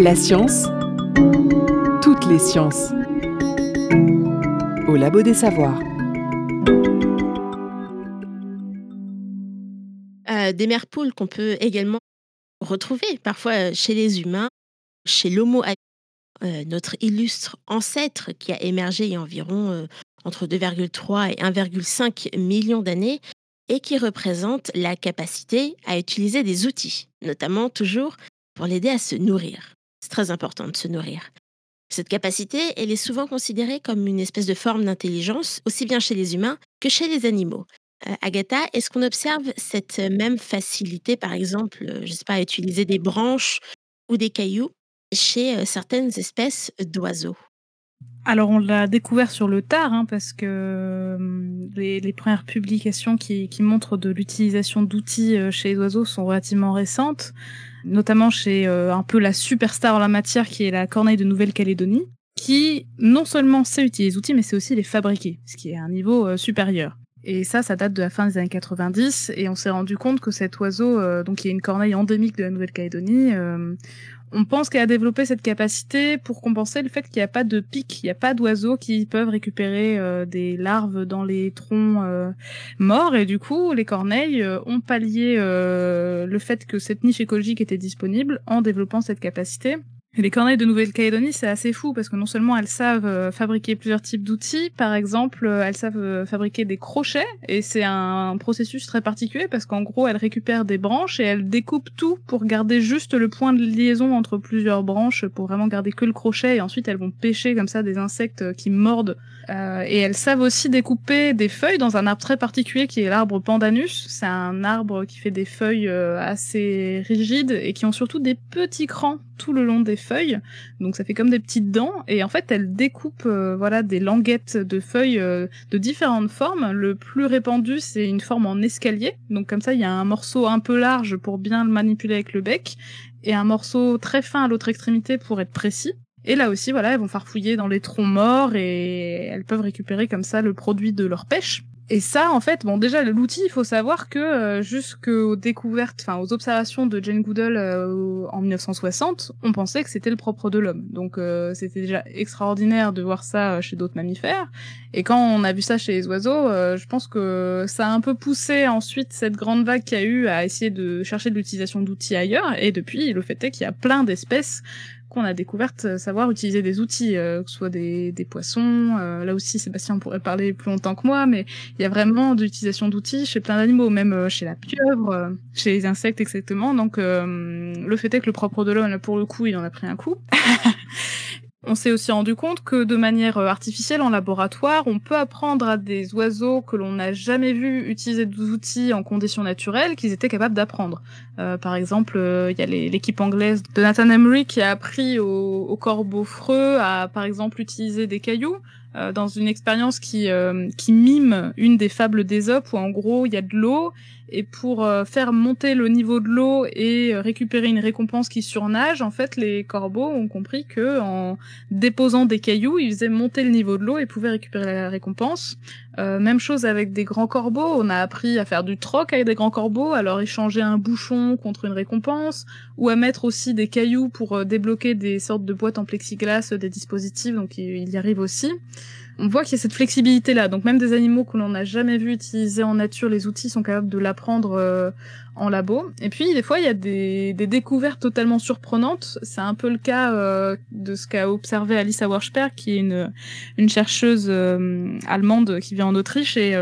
La science, toutes les sciences. Au Labo des Savoirs. Euh, des mères poules qu'on peut également retrouver parfois chez les humains, chez l'Homo euh, notre illustre ancêtre qui a émergé il y a environ euh, entre 2,3 et 1,5 millions d'années et qui représente la capacité à utiliser des outils, notamment toujours pour l'aider à se nourrir. C'est très important de se nourrir. Cette capacité, elle est souvent considérée comme une espèce de forme d'intelligence, aussi bien chez les humains que chez les animaux. Euh, Agatha, est-ce qu'on observe cette même facilité, par exemple, euh, sais pas, à utiliser des branches ou des cailloux chez euh, certaines espèces d'oiseaux? Alors on l'a découvert sur le tard, hein, parce que les, les, premières publications qui montrent de l'utilisation d'outils chez les oiseaux sont relativement récentes notamment chez euh, un peu la superstar en la matière qui est la Corneille de Nouvelle-Calédonie, qui non seulement sait utiliser les outils, mais sait aussi les fabriquer, ce qui est un niveau euh, supérieur. Et ça, ça date de la fin des années 90, et on s'est rendu compte que cet oiseau, euh, donc qui est une corneille endémique de la Nouvelle-Calédonie, on pense qu'elle a développé cette capacité pour compenser le fait qu'il n'y a pas de pics, il n'y a pas d'oiseaux qui peuvent récupérer euh, des larves dans les troncs euh, morts. Et du coup les corneilles euh, ont pallié le fait que cette niche écologique était disponible en développant cette capacité les corneilles de Nouvelle-Calédonie, c'est assez fou parce que non seulement elles savent euh, fabriquer plusieurs types d'outils, par exemple, euh, elles savent euh, fabriquer des crochets et c'est un processus très particulier parce qu'en gros, elles récupèrent des branches et elles découpent tout pour garder juste le point de liaison entre plusieurs branches pour vraiment garder que le crochet et ensuite elles vont pêcher comme ça des insectes qui mordent. et elles savent aussi découper des feuilles dans un arbre très particulier qui est l'arbre pandanus. C'est un arbre qui fait des feuilles assez rigides et qui ont surtout des petits crans tout le long des feuilles. Donc ça fait comme des petites dents. Et en fait, elle découpe euh, voilà des languettes de feuilles euh, de différentes formes. Le plus répandu, c'est une forme en escalier. Donc comme ça, il y a un morceau un peu large pour bien le manipuler avec le bec et un morceau très fin à l'autre extrémité pour être précis. Et là aussi, voilà, elles vont farfouiller dans les troncs morts et elles peuvent récupérer comme ça le produit de leur pêche. Et ça, en fait, bon, déjà, l'outil, il faut savoir que euh, jusqu'aux découvertes, enfin, aux observations de Jane Goodall euh, en 1960, on pensait que c'était le propre de l'homme. Donc, euh, c'était déjà extraordinaire de voir ça euh, chez d'autres mammifères. Et quand on a vu ça chez les oiseaux, je pense que ça a un peu poussé ensuite cette grande vague qu'il y a eu à essayer de chercher de l'utilisation d'outils ailleurs. Et depuis, le fait est qu'il y a plein d'espèces qu'on a découvert euh, savoir utiliser des outils, euh, que ce soit des, des poissons. Euh, là aussi, Sébastien pourrait parler plus longtemps que moi, mais il y a vraiment d'utilisation d'outils chez plein d'animaux, même chez la pieuvre, chez les insectes exactement. Donc, le fait est que le propre de l'homme, pour le coup, il en a pris un coup. On s'est aussi rendu compte que de manière euh, artificielle en laboratoire, on peut apprendre à des oiseaux que l'on n'a jamais vu utiliser des outils en conditions naturelles qu'ils étaient capables d'apprendre. Euh, par exemple, euh, il y a l'équipe anglaise de Nathan Emery qui a appris au, au corbeau freux à, par exemple, utiliser des cailloux dans une expérience qui, qui mime une des fables d'Ésope où en gros il y a de l'eau et pour euh, faire monter le niveau de l'eau et euh, récupérer une récompense qui surnage, en fait, les corbeaux ont compris que en déposant des cailloux, ils faisaient monter le niveau de l'eau et pouvaient récupérer la récompense. Euh, même chose avec des grands corbeaux. On a appris à faire du troc avec des grands corbeaux, leur échanger un bouchon contre une récompense, ou à mettre aussi des cailloux pour débloquer des sortes de boîtes en plexiglas, des dispositifs. Donc il y arrive aussi on voit qu'il y a cette flexibilité là. Donc même des animaux que l'on n'a jamais vu utiliser en nature, les outils sont capables de l'apprendre euh, en labo. Et puis des fois il y a des, découvertes totalement surprenantes. C'est un peu le cas euh, de ce qu'a observé Alice Auersperr, qui est une, une chercheuse euh, allemande qui vit en Autriche. Et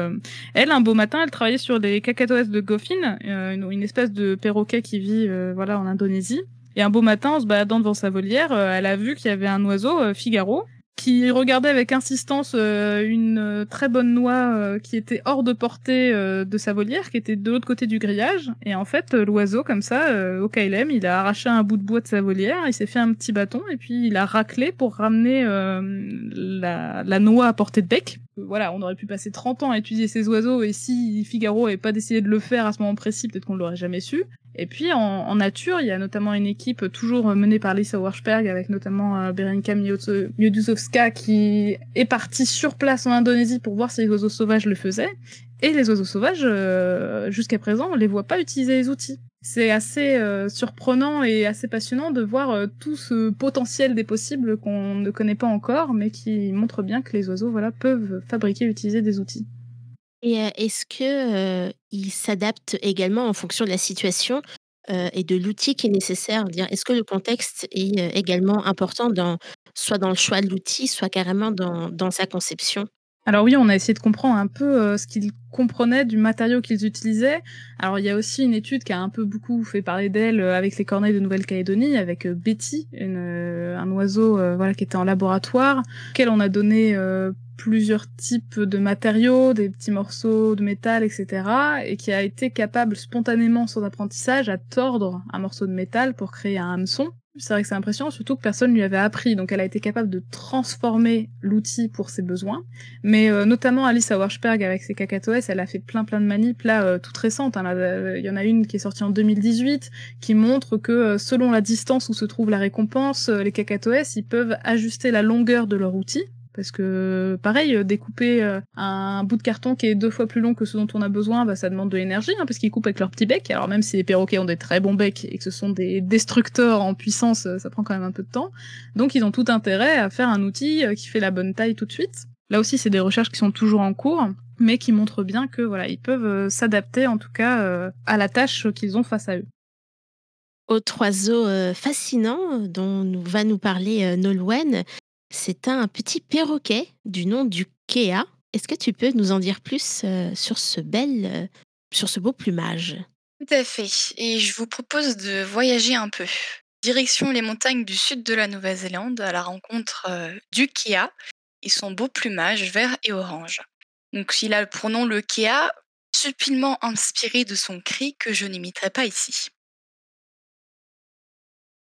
elle, un beau matin, elle travaillait sur des cacatoès de Goffin, une, une, espèce de perroquet qui vit voilà en Indonésie. Et un beau matin, en se baladant devant sa volière, elle a vu qu'il y avait un oiseau, Figaro, qui regardait avec insistance euh, une euh, très bonne noix euh, qui était hors de portée de sa volière, qui était de l'autre côté du grillage. Et en fait, l'oiseau, comme ça, au KLM, il a arraché un bout de bois de sa volière, il s'est fait un petit bâton, et puis il a raclé pour ramener la, la noix à portée de bec. Voilà, on aurait pu passer 30 ans à étudier ces oiseaux, et si Figaro n'avait pas décidé de le faire à ce moment précis, peut-être qu'on l'aurait jamais su. Et puis en, nature, il y a notamment une équipe toujours menée par Lisa Warshberg avec notamment euh, Berenka Miodusowska qui est partie sur place en Indonésie pour voir si les oiseaux sauvages le faisaient. Et les oiseaux sauvages, euh, jusqu'à présent, on les voit pas utiliser les outils. C'est assez euh, surprenant et assez passionnant de voir tout ce potentiel des possibles qu'on ne connaît pas encore, mais qui montre bien que les oiseaux voilà, peuvent fabriquer et utiliser des outils. Et est-ce que ils s'adaptent également en fonction de la situation et de l'outil qui est nécessaire? Est-ce que le contexte est également important dans, soit dans le choix de l'outil, soit carrément dans, sa conception? Alors oui, on a essayé de comprendre un peu ce qu'ils comprenaient du matériau qu'ils utilisaient. Alors il y a aussi une étude qui a un peu beaucoup fait parler d'elle avec les corneilles de Nouvelle-Calédonie, avec Betty, un oiseau voilà qui était en laboratoire, auquel on a donné plusieurs types de matériaux, des petits morceaux de métal, etc., et qui a été capable spontanément, sans apprentissage, à tordre un morceau de métal pour créer un hameçon. C'est vrai que c'est impressionnant, surtout que personne lui avait appris, donc elle a été capable de transformer l'outil pour ses besoins. Mais euh, notamment Alice Warshberg avec ses cacatoès, elle a fait plein plein de manips là euh, toutes récentes. Hein, il y en a une qui est sortie en 2018 qui montre que euh, selon la distance où se trouve la récompense, les cacatoès ils peuvent ajuster la longueur de leur outil parce que pareil, euh, découper euh, un bout de carton qui est deux fois plus long que ce dont on a besoin, bah, ça demande de l'énergie, hein, parce qu'ils coupent avec leur petit bec. Alors même si les perroquets ont des très bons becs et que ce sont des destructeurs en puissance, euh, ça prend quand même un peu de temps. Donc ils ont tout intérêt à faire un outil qui fait la bonne taille tout de suite. Là aussi, c'est des recherches qui sont toujours en cours, mais qui montrent bien que voilà, ils peuvent s'adapter en tout cas à la tâche qu'ils ont face à eux. Autre oiseau fascinant dont va nous parler Nolwenn, c'est un petit perroquet du nom du Kea. Est-ce que tu peux nous en dire plus euh, sur ce bel, euh, sur ce beau plumage? Tout à fait. Et je vous propose de voyager un peu. Direction les montagnes du sud de la Nouvelle-Zélande à la rencontre euh, du Kea et son beau plumage vert et orange. Donc il a pour nom le Kea, subtilement inspiré de son cri que je n'imiterai pas ici.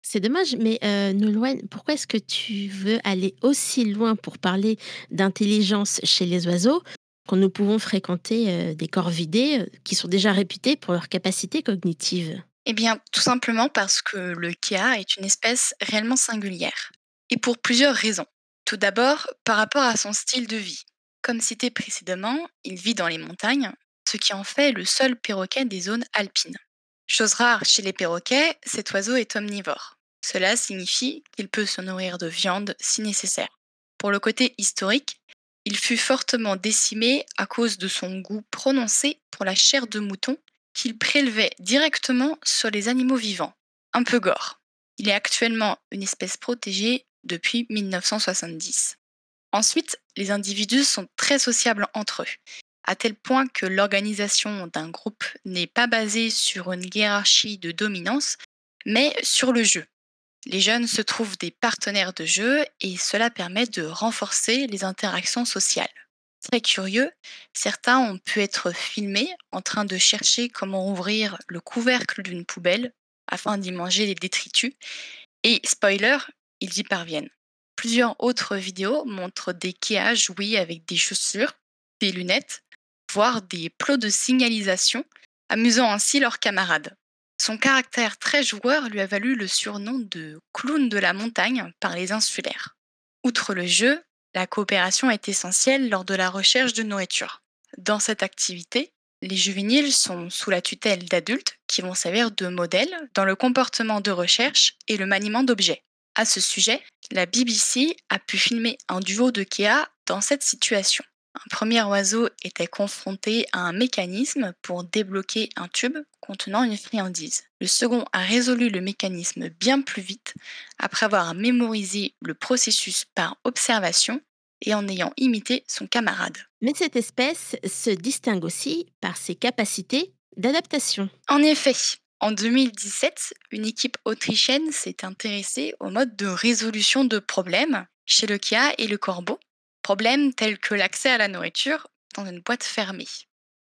C'est dommage, mais euh, pourquoi est-ce que tu veux aller aussi loin pour parler d'intelligence chez les oiseaux quand nous pouvons fréquenter euh, des corvidés euh, qui sont déjà réputés pour leur capacité cognitive? Eh bien, tout simplement parce que le kia est une espèce réellement singulière. Et pour plusieurs raisons. Tout d'abord, par rapport à son style de vie. Comme cité précédemment, il vit dans les montagnes, ce qui en fait le seul perroquet des zones alpines. Chose rare chez les perroquets, cet oiseau est omnivore. Cela signifie qu'il peut se nourrir de viande si nécessaire. Pour le côté historique, il fut fortement décimé à cause de son goût prononcé pour la chair de mouton qu'il prélevait directement sur les animaux vivants. Un peu gore. Il est actuellement une espèce protégée depuis 1970. Ensuite, les individus sont très sociables entre eux à tel point que l'organisation d'un groupe n'est pas basée sur une hiérarchie de dominance, mais sur le jeu. Les jeunes se trouvent des partenaires de jeu et cela permet de renforcer les interactions sociales. Très curieux, certains ont pu être filmés en train de chercher comment ouvrir le couvercle d'une poubelle afin d'y manger les détritus, et spoiler, ils y parviennent. Plusieurs autres vidéos montrent des Kéas jouer avec des chaussures, des lunettes, voire des plots de signalisation, amusant ainsi leurs camarades. Son caractère très joueur lui a valu le surnom de clown de la montagne par les insulaires. Outre le jeu, la coopération est essentielle lors de la recherche de nourriture. Dans cette activité, les juvéniles sont sous la tutelle d'adultes qui vont servir de modèles dans le comportement de recherche et le maniement d'objets. À ce sujet, la BBC a pu filmer un duo de Kea dans cette situation. Un premier oiseau était confronté à un mécanisme pour débloquer un tube contenant une friandise. Le second a résolu le mécanisme bien plus vite après avoir mémorisé le processus par observation et en ayant imité son camarade. Mais cette espèce se distingue aussi par ses capacités d'adaptation. En effet, en 2017, une équipe autrichienne s'est intéressée au mode de résolution de problèmes chez le Kia et le corbeau Problèmes tels que l'accès à la nourriture dans une boîte fermée.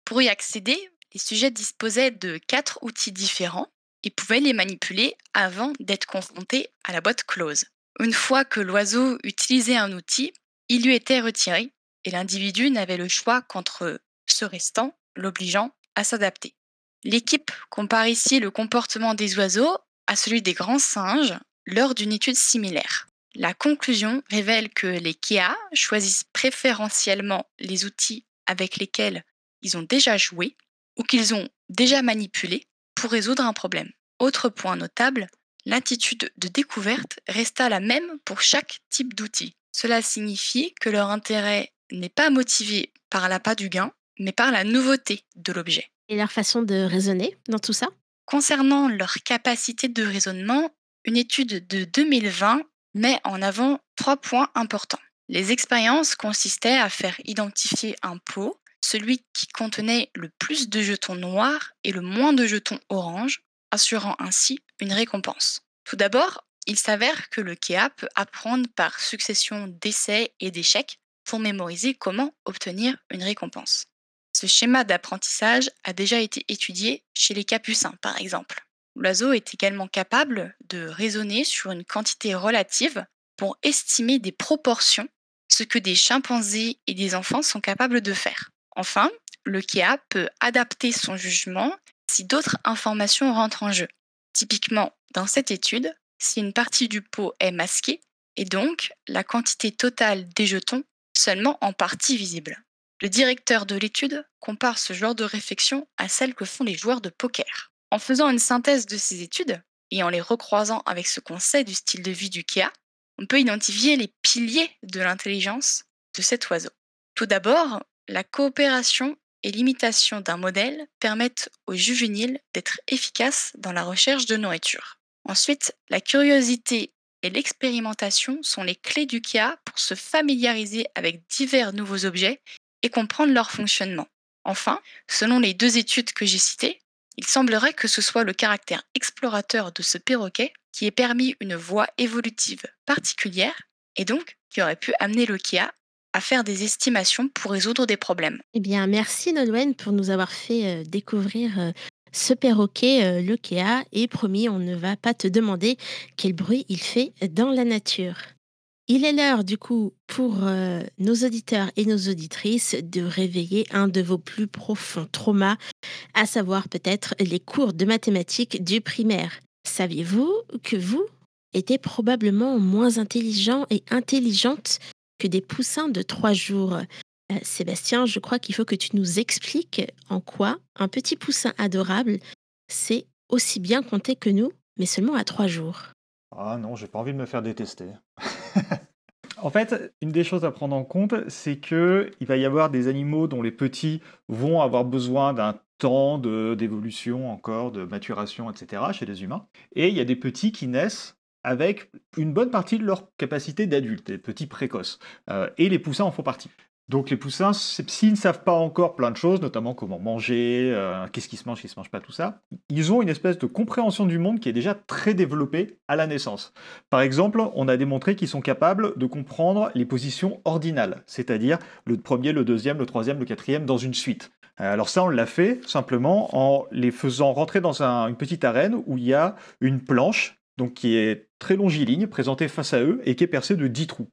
Pour y accéder, les sujets disposaient de quatre outils différents et pouvaient les manipuler avant d'être confrontés à la boîte close. Une fois que l'oiseau utilisait un outil, il lui était retiré et l'individu n'avait le choix qu'entre ce restant, l'obligeant à s'adapter. L'équipe compare ici le comportement des oiseaux à celui des grands singes lors d'une étude similaire. La conclusion révèle que les KEA choisissent préférentiellement les outils avec lesquels ils ont déjà joué ou qu'ils ont déjà manipulés pour résoudre un problème. Autre point notable, l'attitude de découverte resta la même pour chaque type d'outil. Cela signifie que leur intérêt n'est pas motivé par l'appât du gain, mais par la nouveauté de l'objet. Et leur façon de raisonner dans tout ça? Concernant leur capacité de raisonnement, une étude de 2020 met en avant trois points importants. Les expériences consistaient à faire identifier un pot, celui qui contenait le plus de jetons noirs et le moins de jetons orange, assurant ainsi une récompense. Tout d'abord, il s'avère que le KEA peut apprendre par succession d'essais et d'échecs pour mémoriser comment obtenir une récompense. Ce schéma d'apprentissage a déjà été étudié chez les capucins, par exemple. L'oiseau est également capable de raisonner sur une quantité relative pour estimer des proportions, ce que des chimpanzés et des enfants sont capables de faire. Enfin, le KEA peut adapter son jugement si d'autres informations rentrent en jeu. Typiquement, dans cette étude, si une partie du pot est masquée, et donc la quantité totale des jetons seulement en partie visible. Le directeur de l'étude compare ce genre de réflexion à celle que font les joueurs de poker. En faisant une synthèse de ces études et en les recroisant avec ce qu'on sait du style de vie du KEA, on peut identifier les piliers de l'intelligence de cet oiseau. Tout d'abord, la coopération et l'imitation d'un modèle permettent aux juvéniles d'être efficaces dans la recherche de nourriture. Ensuite, la curiosité et l'expérimentation sont les clés du KIA pour se familiariser avec divers nouveaux objets et comprendre leur fonctionnement. Enfin, selon les deux études que j'ai citées, il semblerait que ce soit le caractère explorateur de ce perroquet qui ait permis une voie évolutive particulière et donc qui aurait pu amener le KIA à faire des estimations pour résoudre des problèmes. Eh bien, merci Nolwenn pour nous avoir fait euh, découvrir euh, ce perroquet, euh, le Kéa, et promis, on ne va pas te demander quel bruit il fait dans la nature. Il est l'heure, du coup, pour euh, nos auditeurs et nos auditrices de réveiller un de vos plus profonds traumas, à savoir peut-être les cours de mathématiques du primaire. Saviez-vous que vous étiez probablement moins intelligent et intelligente que des poussins de trois jours? Euh, Sébastien, je crois qu'il faut que tu nous expliques en quoi un petit poussin adorable sait aussi bien compter que nous, mais seulement à trois jours. Ah non, j'ai pas envie de me faire détester. en fait, une des choses à prendre en compte, c'est que il va y avoir des animaux dont les petits vont avoir besoin d'un temps d'évolution encore, de maturation, etc. chez les humains. Et il y a des petits qui naissent avec une bonne partie de leur capacité d'adulte, des petits précoces. Euh, et les poussins en font partie. Donc les poussins, s'ils ne savent pas encore plein de choses, notamment comment manger, euh, qu'est-ce qui se mange, qu'est-ce qui se mange pas, tout ça, ils ont une espèce de compréhension du monde qui est déjà très développée à la naissance. Par exemple, on a démontré qu'ils sont capables de comprendre les positions ordinales, c'est-à-dire le premier, le deuxième, le troisième, le quatrième dans une suite. Euh, alors ça, on l'a fait simplement en les faisant rentrer dans une petite arène où il y a une planche donc qui est très longiligne, présentée face à eux, et qui est percée de 10 trous.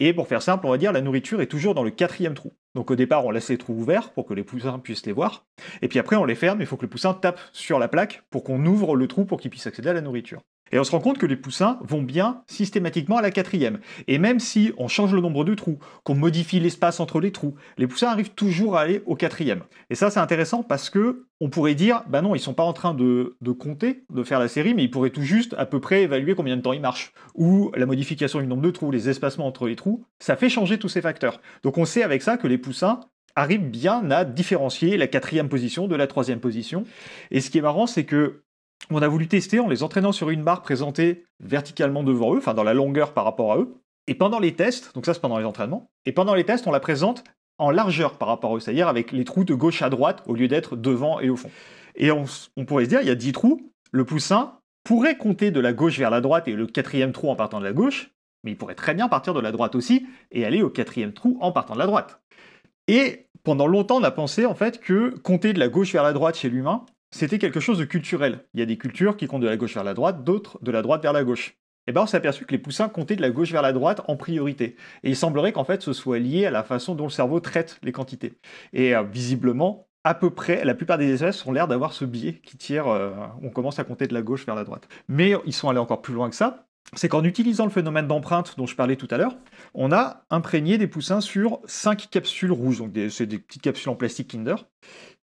Et pour faire simple, on va dire, la nourriture est toujours dans le quatrième trou. Donc au départ, on laisse les trous ouverts pour que les poussins puissent les voir. Et puis après, on les ferme, il faut que le poussin tape sur la plaque pour qu'on ouvre le trou pour qu'il puisse accéder à la nourriture. Et on se rend compte que les poussins vont bien systématiquement à la quatrième. Et même si on change le nombre de trous, qu'on modifie l'espace entre les trous, les poussins arrivent toujours à aller au quatrième. Et ça, c'est intéressant parce que on pourrait dire, bah non, ils sont pas en train de, de, compter, de faire la série, mais ils pourraient tout juste à peu près évaluer combien de temps ils marchent. Ou la modification du nombre de trous, les espacements entre les trous, ça fait changer tous ces facteurs. Donc on sait avec ça que les poussins arrivent bien à différencier la quatrième position de la troisième position. Et ce qui est marrant, c'est que on a voulu tester en les entraînant sur une barre présentée verticalement devant eux, enfin dans la longueur par rapport à eux. Et pendant les tests, donc ça c'est pendant les entraînements, et pendant les tests, on la présente en largeur par rapport à eux, c'est-à-dire avec les trous de gauche à droite au lieu d'être devant et au fond. Et on, pourrait se dire, il y a 10 trous, le poussin pourrait compter de la gauche vers la droite et le quatrième trou en partant de la gauche, mais il pourrait très bien partir de la droite aussi et aller au quatrième trou en partant de la droite. Et pendant longtemps, on a pensé en fait que compter de la gauche vers la droite chez l'humain, c'était quelque chose de culturel. Il y a des cultures qui comptent de la gauche vers la droite, d'autres de la droite vers la gauche. Et eh bien on s'est aperçu que les poussins comptaient de la gauche vers la droite en priorité. Et il semblerait qu'en fait ce soit lié à la façon dont le cerveau traite les quantités. Et euh, visiblement, à peu près, la plupart des espèces ont l'air d'avoir ce biais qui tire, euh, on commence à compter de la gauche vers la droite. Mais ils sont allés encore plus loin que ça, c'est qu'en utilisant le phénomène d'empreinte dont je parlais tout à l'heure, on a imprégné des poussins sur 5 capsules rouges, donc c'est des petites capsules en plastique Kinder.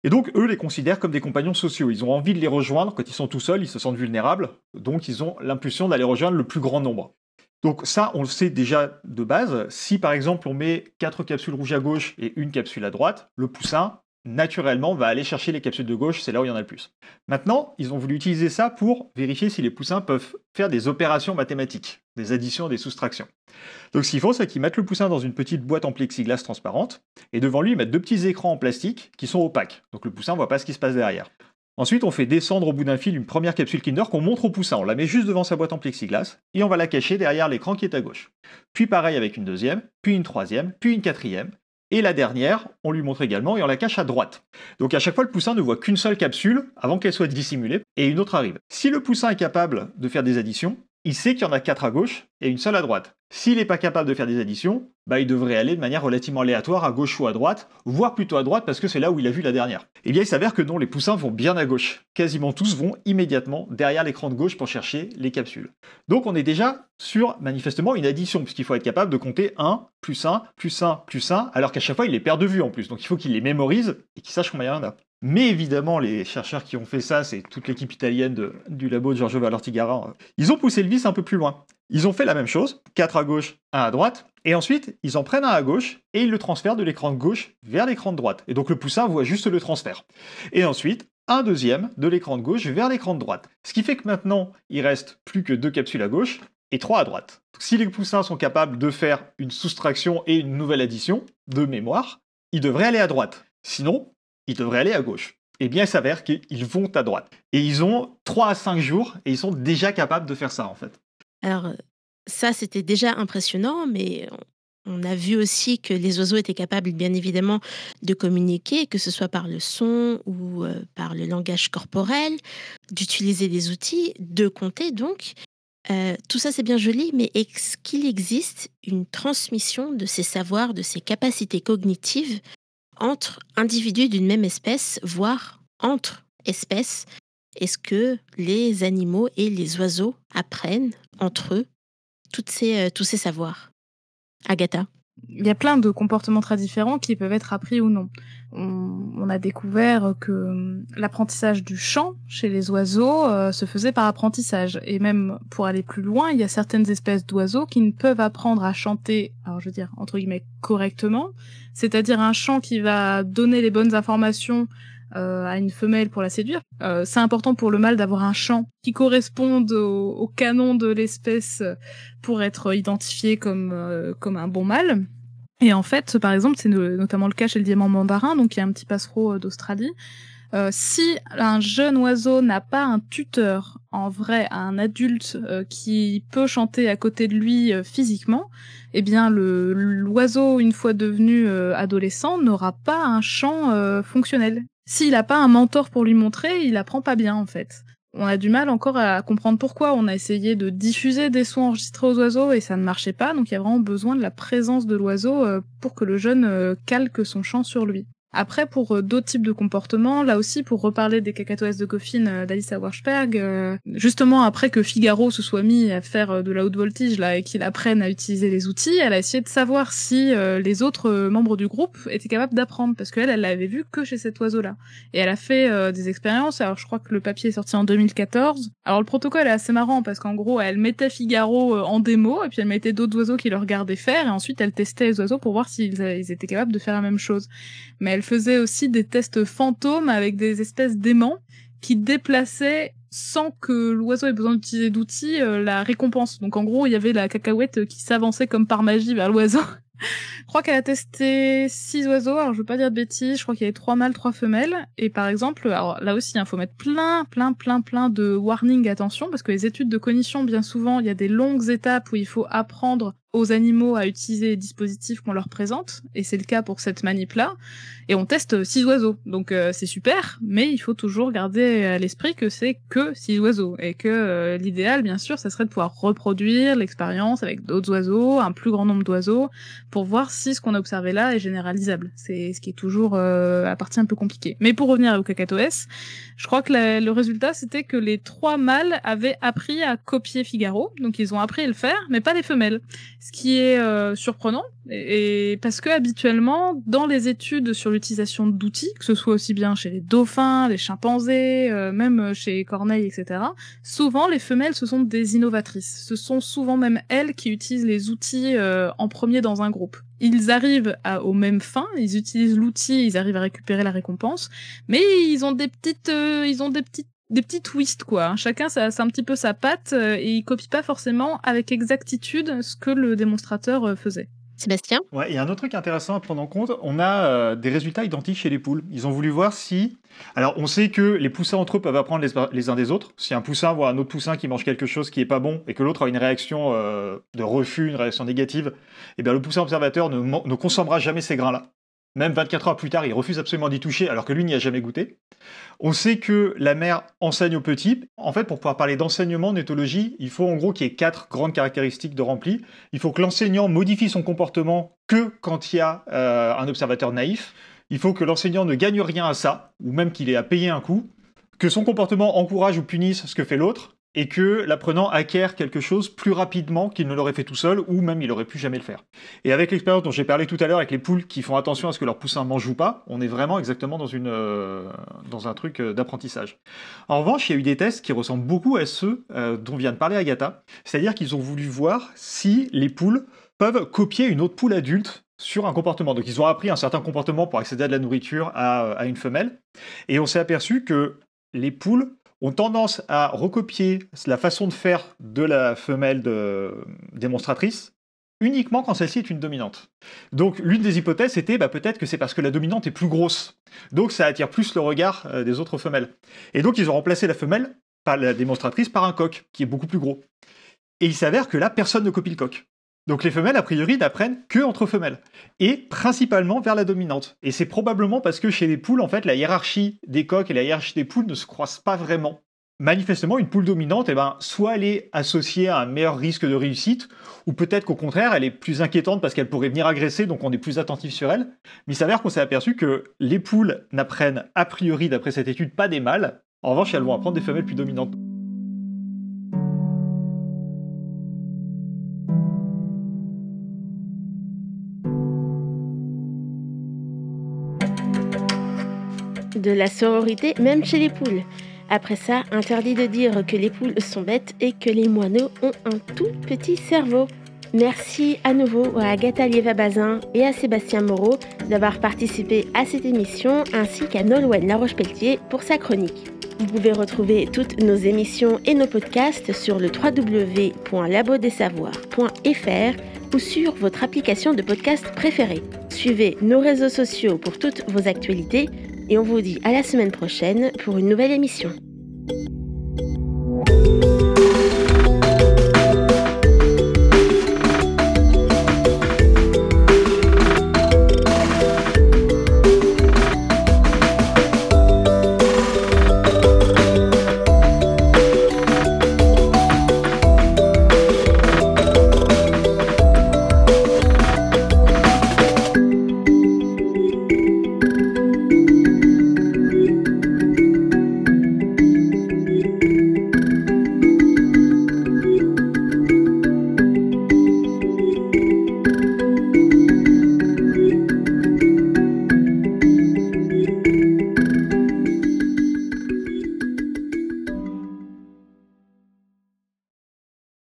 Et donc, eux les considèrent comme des compagnons sociaux. Ils ont envie de les rejoindre. Quand ils sont tout seuls, ils se sentent vulnérables. Donc, ils ont l'impulsion d'aller rejoindre le plus grand nombre. Donc, ça, on le sait déjà de base. Si, par exemple, on met 4 capsules rouges à gauche et une capsule à droite, le poussin naturellement, va aller chercher les capsules de gauche, c'est là où il y en a le plus. Maintenant, ils ont voulu utiliser ça pour vérifier si les poussins peuvent faire des opérations mathématiques, des additions, des soustractions. Donc ce qu'ils font, c'est qu'ils mettent le poussin dans une petite boîte en plexiglas transparente, et devant lui, ils mettent deux petits écrans en plastique qui sont opaques. Donc le poussin ne voit pas ce qui se passe derrière. Ensuite, on fait descendre au bout d'un fil une première capsule Kinder qu'on montre au poussin. On la met juste devant sa boîte en plexiglas et on va la cacher derrière l'écran qui est à gauche. Puis pareil avec une deuxième, puis une troisième, puis une quatrième. Et la dernière, on lui montre également et on la cache à droite. Donc à chaque fois, le poussin ne voit qu'une seule capsule avant qu'elle soit dissimulée et une autre arrive. Si le poussin est capable de faire des additions, il sait qu'il y en a quatre à gauche et une seule à droite. S'il n'est pas capable de faire des additions, bah il devrait aller de manière relativement aléatoire à gauche ou à droite, voire plutôt à droite parce que c'est là où il a vu la dernière. Eh bien, il s'avère que non, les poussins vont bien à gauche. Quasiment tous vont immédiatement derrière l'écran de gauche pour chercher les capsules. Donc on est déjà sur manifestement une addition, puisqu'il faut être capable de compter 1, plus 1, plus 1, plus 1, alors qu'à chaque fois il les perd de vue en plus. Donc il faut qu'il les mémorise et qu'il sache combien il y en a. Mais évidemment, les chercheurs qui ont fait ça, c'est toute l'équipe italienne du labo de Giorgio Valortigara, ils ont poussé le vis un peu plus loin. Ils ont fait la même chose, 4 à gauche, 1 à droite, et ensuite, ils en prennent un à gauche et ils le transfèrent de l'écran de gauche vers l'écran de droite. Et donc le poussin voit juste le transfert. Et ensuite, un deuxième de l'écran de gauche vers l'écran de droite. Ce qui fait que maintenant, il reste plus que deux capsules à gauche et trois à droite. si les poussins sont capables de faire une soustraction et une nouvelle addition de mémoire, ils devraient aller à droite. Sinon, ils devraient aller à gauche. Eh bien, il s'avère qu'ils vont à droite. Et ils ont 3 à 5 jours et ils sont déjà capables de faire ça, en fait. Alors, ça, c'était déjà impressionnant, mais on a vu aussi que les oiseaux étaient capables, bien évidemment, de communiquer, que ce soit par le son ou euh, par le langage corporel, d'utiliser des outils, de compter donc. Euh, tout ça, c'est bien joli, mais est-ce qu'il existe une transmission de ces savoirs, de ces capacités cognitives entre individus d'une même espèce, voire entre espèces. Est-ce que les animaux et les oiseaux apprennent entre eux euh, tous ces savoirs? Agatha? Il y a plein de comportements très différents qui peuvent être appris ou non. On, a découvert que hum, l'apprentissage du chant chez les oiseaux euh, se faisait par apprentissage. Et même pour aller plus loin, il y a certaines espèces d'oiseaux qui ne peuvent apprendre à chanter, alors je veux dire entre guillemets correctement, c'est-à-dire un chant qui va donner les bonnes informations euh, à une femelle pour la séduire. Euh, c'est important pour le mâle d'avoir un chant qui corresponde au, canon de l'espèce pour être identifié comme, euh, comme un bon mâle. Et en fait, par exemple, c'est notamment le cas chez le diamant mandarin, donc il y a un petit passereau d'Australie. si un jeune oiseau n'a pas un tuteur, en vrai, un adulte qui peut chanter à côté de lui physiquement, eh bien, l'oiseau, une fois devenu adolescent, n'aura pas un chant fonctionnel. S'il n'a pas un mentor pour lui montrer, il apprend pas bien en fait. On a du mal encore à comprendre pourquoi. On a essayé de diffuser des sons enregistrés aux oiseaux et ça ne marchait pas. Donc il y a vraiment besoin de la présence de l'oiseau euh, pour que le jeune euh, calque son chant sur lui. Après, pour euh, d'autres types de comportements, là aussi, pour reparler des cacatoès de Coffin euh, d'Alice Warshberg, euh, justement après que Figaro se soit mis à faire de la haute voltige là et qu'il apprenne à utiliser les outils, elle a essayé de savoir si les autres membres du groupe étaient capables d'apprendre parce qu'elle, elle l'avait vu que chez cet oiseau-là. Et elle a fait des expériences. Alors, je crois que le papier est sorti en 2014. Alors, le protocole est assez marrant parce qu'en gros, elle mettait Figaro en démo et puis elle mettait d'autres oiseaux qui le regardaient faire et ensuite elle testait les oiseaux pour voir s'ils étaient capables de faire la même chose. Mais elle faisait aussi des tests fantômes avec des espèces d'aimants qui déplaçaient sans que l'oiseau ait besoin d'utiliser d'outils euh, la récompense. Donc en gros, il y avait la cacahuète qui s'avançait comme par magie vers l'oiseau. je crois qu'elle a testé six oiseaux, alors je veux pas dire de bêtises, je crois qu'il y avait trois mâles, trois femelles. Et par exemple, alors là aussi, il hein, faut mettre plein, plein, plein, plein de warning attention, parce que les études de cognition, bien souvent, il y a des longues étapes où il faut apprendre aux animaux à utiliser les dispositifs qu'on leur présente, et c'est le cas pour cette manip-là, et on teste six oiseaux. Donc euh, c'est super, mais il faut toujours garder à l'esprit que c'est que six oiseaux, et que euh, l'idéal, bien sûr, ça serait de pouvoir reproduire l'expérience avec d'autres oiseaux, un plus grand nombre d'oiseaux, pour voir si ce qu'on a observé là est généralisable. C'est ce qui est toujours euh, la partie un peu compliquée. Mais pour revenir au cacatoès, je crois que le résultat c'était que les trois mâles avaient appris à copier Figaro, donc ils ont appris à le faire, mais pas les femelles. Ce qui est euh, surprenant, et, parce que habituellement, dans les études sur l'utilisation d'outils, que ce soit aussi bien chez les dauphins, les chimpanzés, euh, même chez Corneille, etc., souvent les femelles ce sont des innovatrices. Ce sont souvent même elles qui utilisent les outils euh, en premier dans un groupe. Ils arrivent à, aux mêmes fins, ils utilisent l'outil, ils arrivent à récupérer la récompense, mais ils ont des petites, euh, ils ont des petites des petits twists quoi. Chacun c'est un petit peu sa patte et il copie pas forcément avec exactitude ce que le démonstrateur faisait. Sébastien Ouais, il y a un autre truc intéressant à prendre en compte. On a euh, des résultats identiques chez les poules. Ils ont voulu voir si. Alors, on sait que les poussins entre eux peuvent apprendre les, uns des autres. Si un poussin voit un autre poussin qui mange quelque chose qui est pas bon et que l'autre a une réaction euh, de refus, une réaction négative, eh bien, le poussin observateur ne consommera jamais ces grains-là. Même 24 heures plus tard, il refuse absolument d'y toucher alors que lui n'y a jamais goûté. On sait que la mère enseigne aux petits. En fait, pour pouvoir parler d'enseignement en éthologie, il faut en gros qu'il y ait quatre grandes caractéristiques de rempli. Il faut que l'enseignant modifie son comportement que quand il y a euh, un observateur naïf. Il faut que l'enseignant ne gagne rien à ça, ou même qu'il ait à payer un coût. Que son comportement encourage ou punisse ce que fait l'autre et que l'apprenant acquiert quelque chose plus rapidement qu'il ne l'aurait fait tout seul, ou même il aurait pu jamais le faire. Et avec l'expérience dont j'ai parlé tout à l'heure avec les poules qui font attention à ce que leur poussin mange ou pas, on est vraiment exactement dans, euh, un truc euh, d'apprentissage. En revanche, il y a eu des tests qui ressemblent beaucoup à ceux euh, dont vient de parler Agatha, c'est-à-dire qu'ils ont voulu voir si les poules peuvent copier une autre poule adulte sur un comportement. Donc ils ont appris un certain comportement pour accéder à de la nourriture à une femelle, et on s'est aperçu que les poules ont tendance à recopier la façon de faire de la femelle démonstratrice uniquement quand celle-ci est une dominante. Donc l'une des hypothèses c'était bah, peut-être que c'est parce que la dominante est plus grosse. Donc ça attire plus le regard euh, des autres femelles. Et donc ils ont remplacé la femelle, par la démonstratrice, par un coq, qui est beaucoup plus gros. Et il s'avère que là, personne ne copie le coq. Donc les femelles, a priori, n'apprennent que entre femelles, et principalement vers la dominante. Et c'est probablement parce que chez les poules, en fait, la hiérarchie des coqs et la hiérarchie des poules ne se croisent pas vraiment. Manifestement, une poule dominante, eh ben, soit elle est associée à un meilleur risque de réussite, ou peut-être qu'au contraire, elle est plus inquiétante parce qu'elle pourrait venir agresser, donc on est plus attentif sur elle. Mais il s'avère qu'on s'est aperçu que les poules n'apprennent a priori, d'après cette étude, pas des mâles. En revanche, elles vont apprendre des femelles plus dominantes. De la sororité même chez les poules. Après ça, interdit de dire que les poules sont bêtes et que les moineaux ont un tout petit cerveau. Merci à nouveau à Agatha Lieva-Bazin et à Sébastien Moreau d'avoir participé à cette émission ainsi qu'à Nolwenn Laroche-Pelletier pour sa chronique. Vous pouvez retrouver toutes nos émissions et nos podcasts sur le www.labodesavoirs.fr ou sur votre application de podcast préférée. Suivez nos réseaux sociaux pour toutes vos actualités et on vous dit à la semaine prochaine pour une nouvelle émission.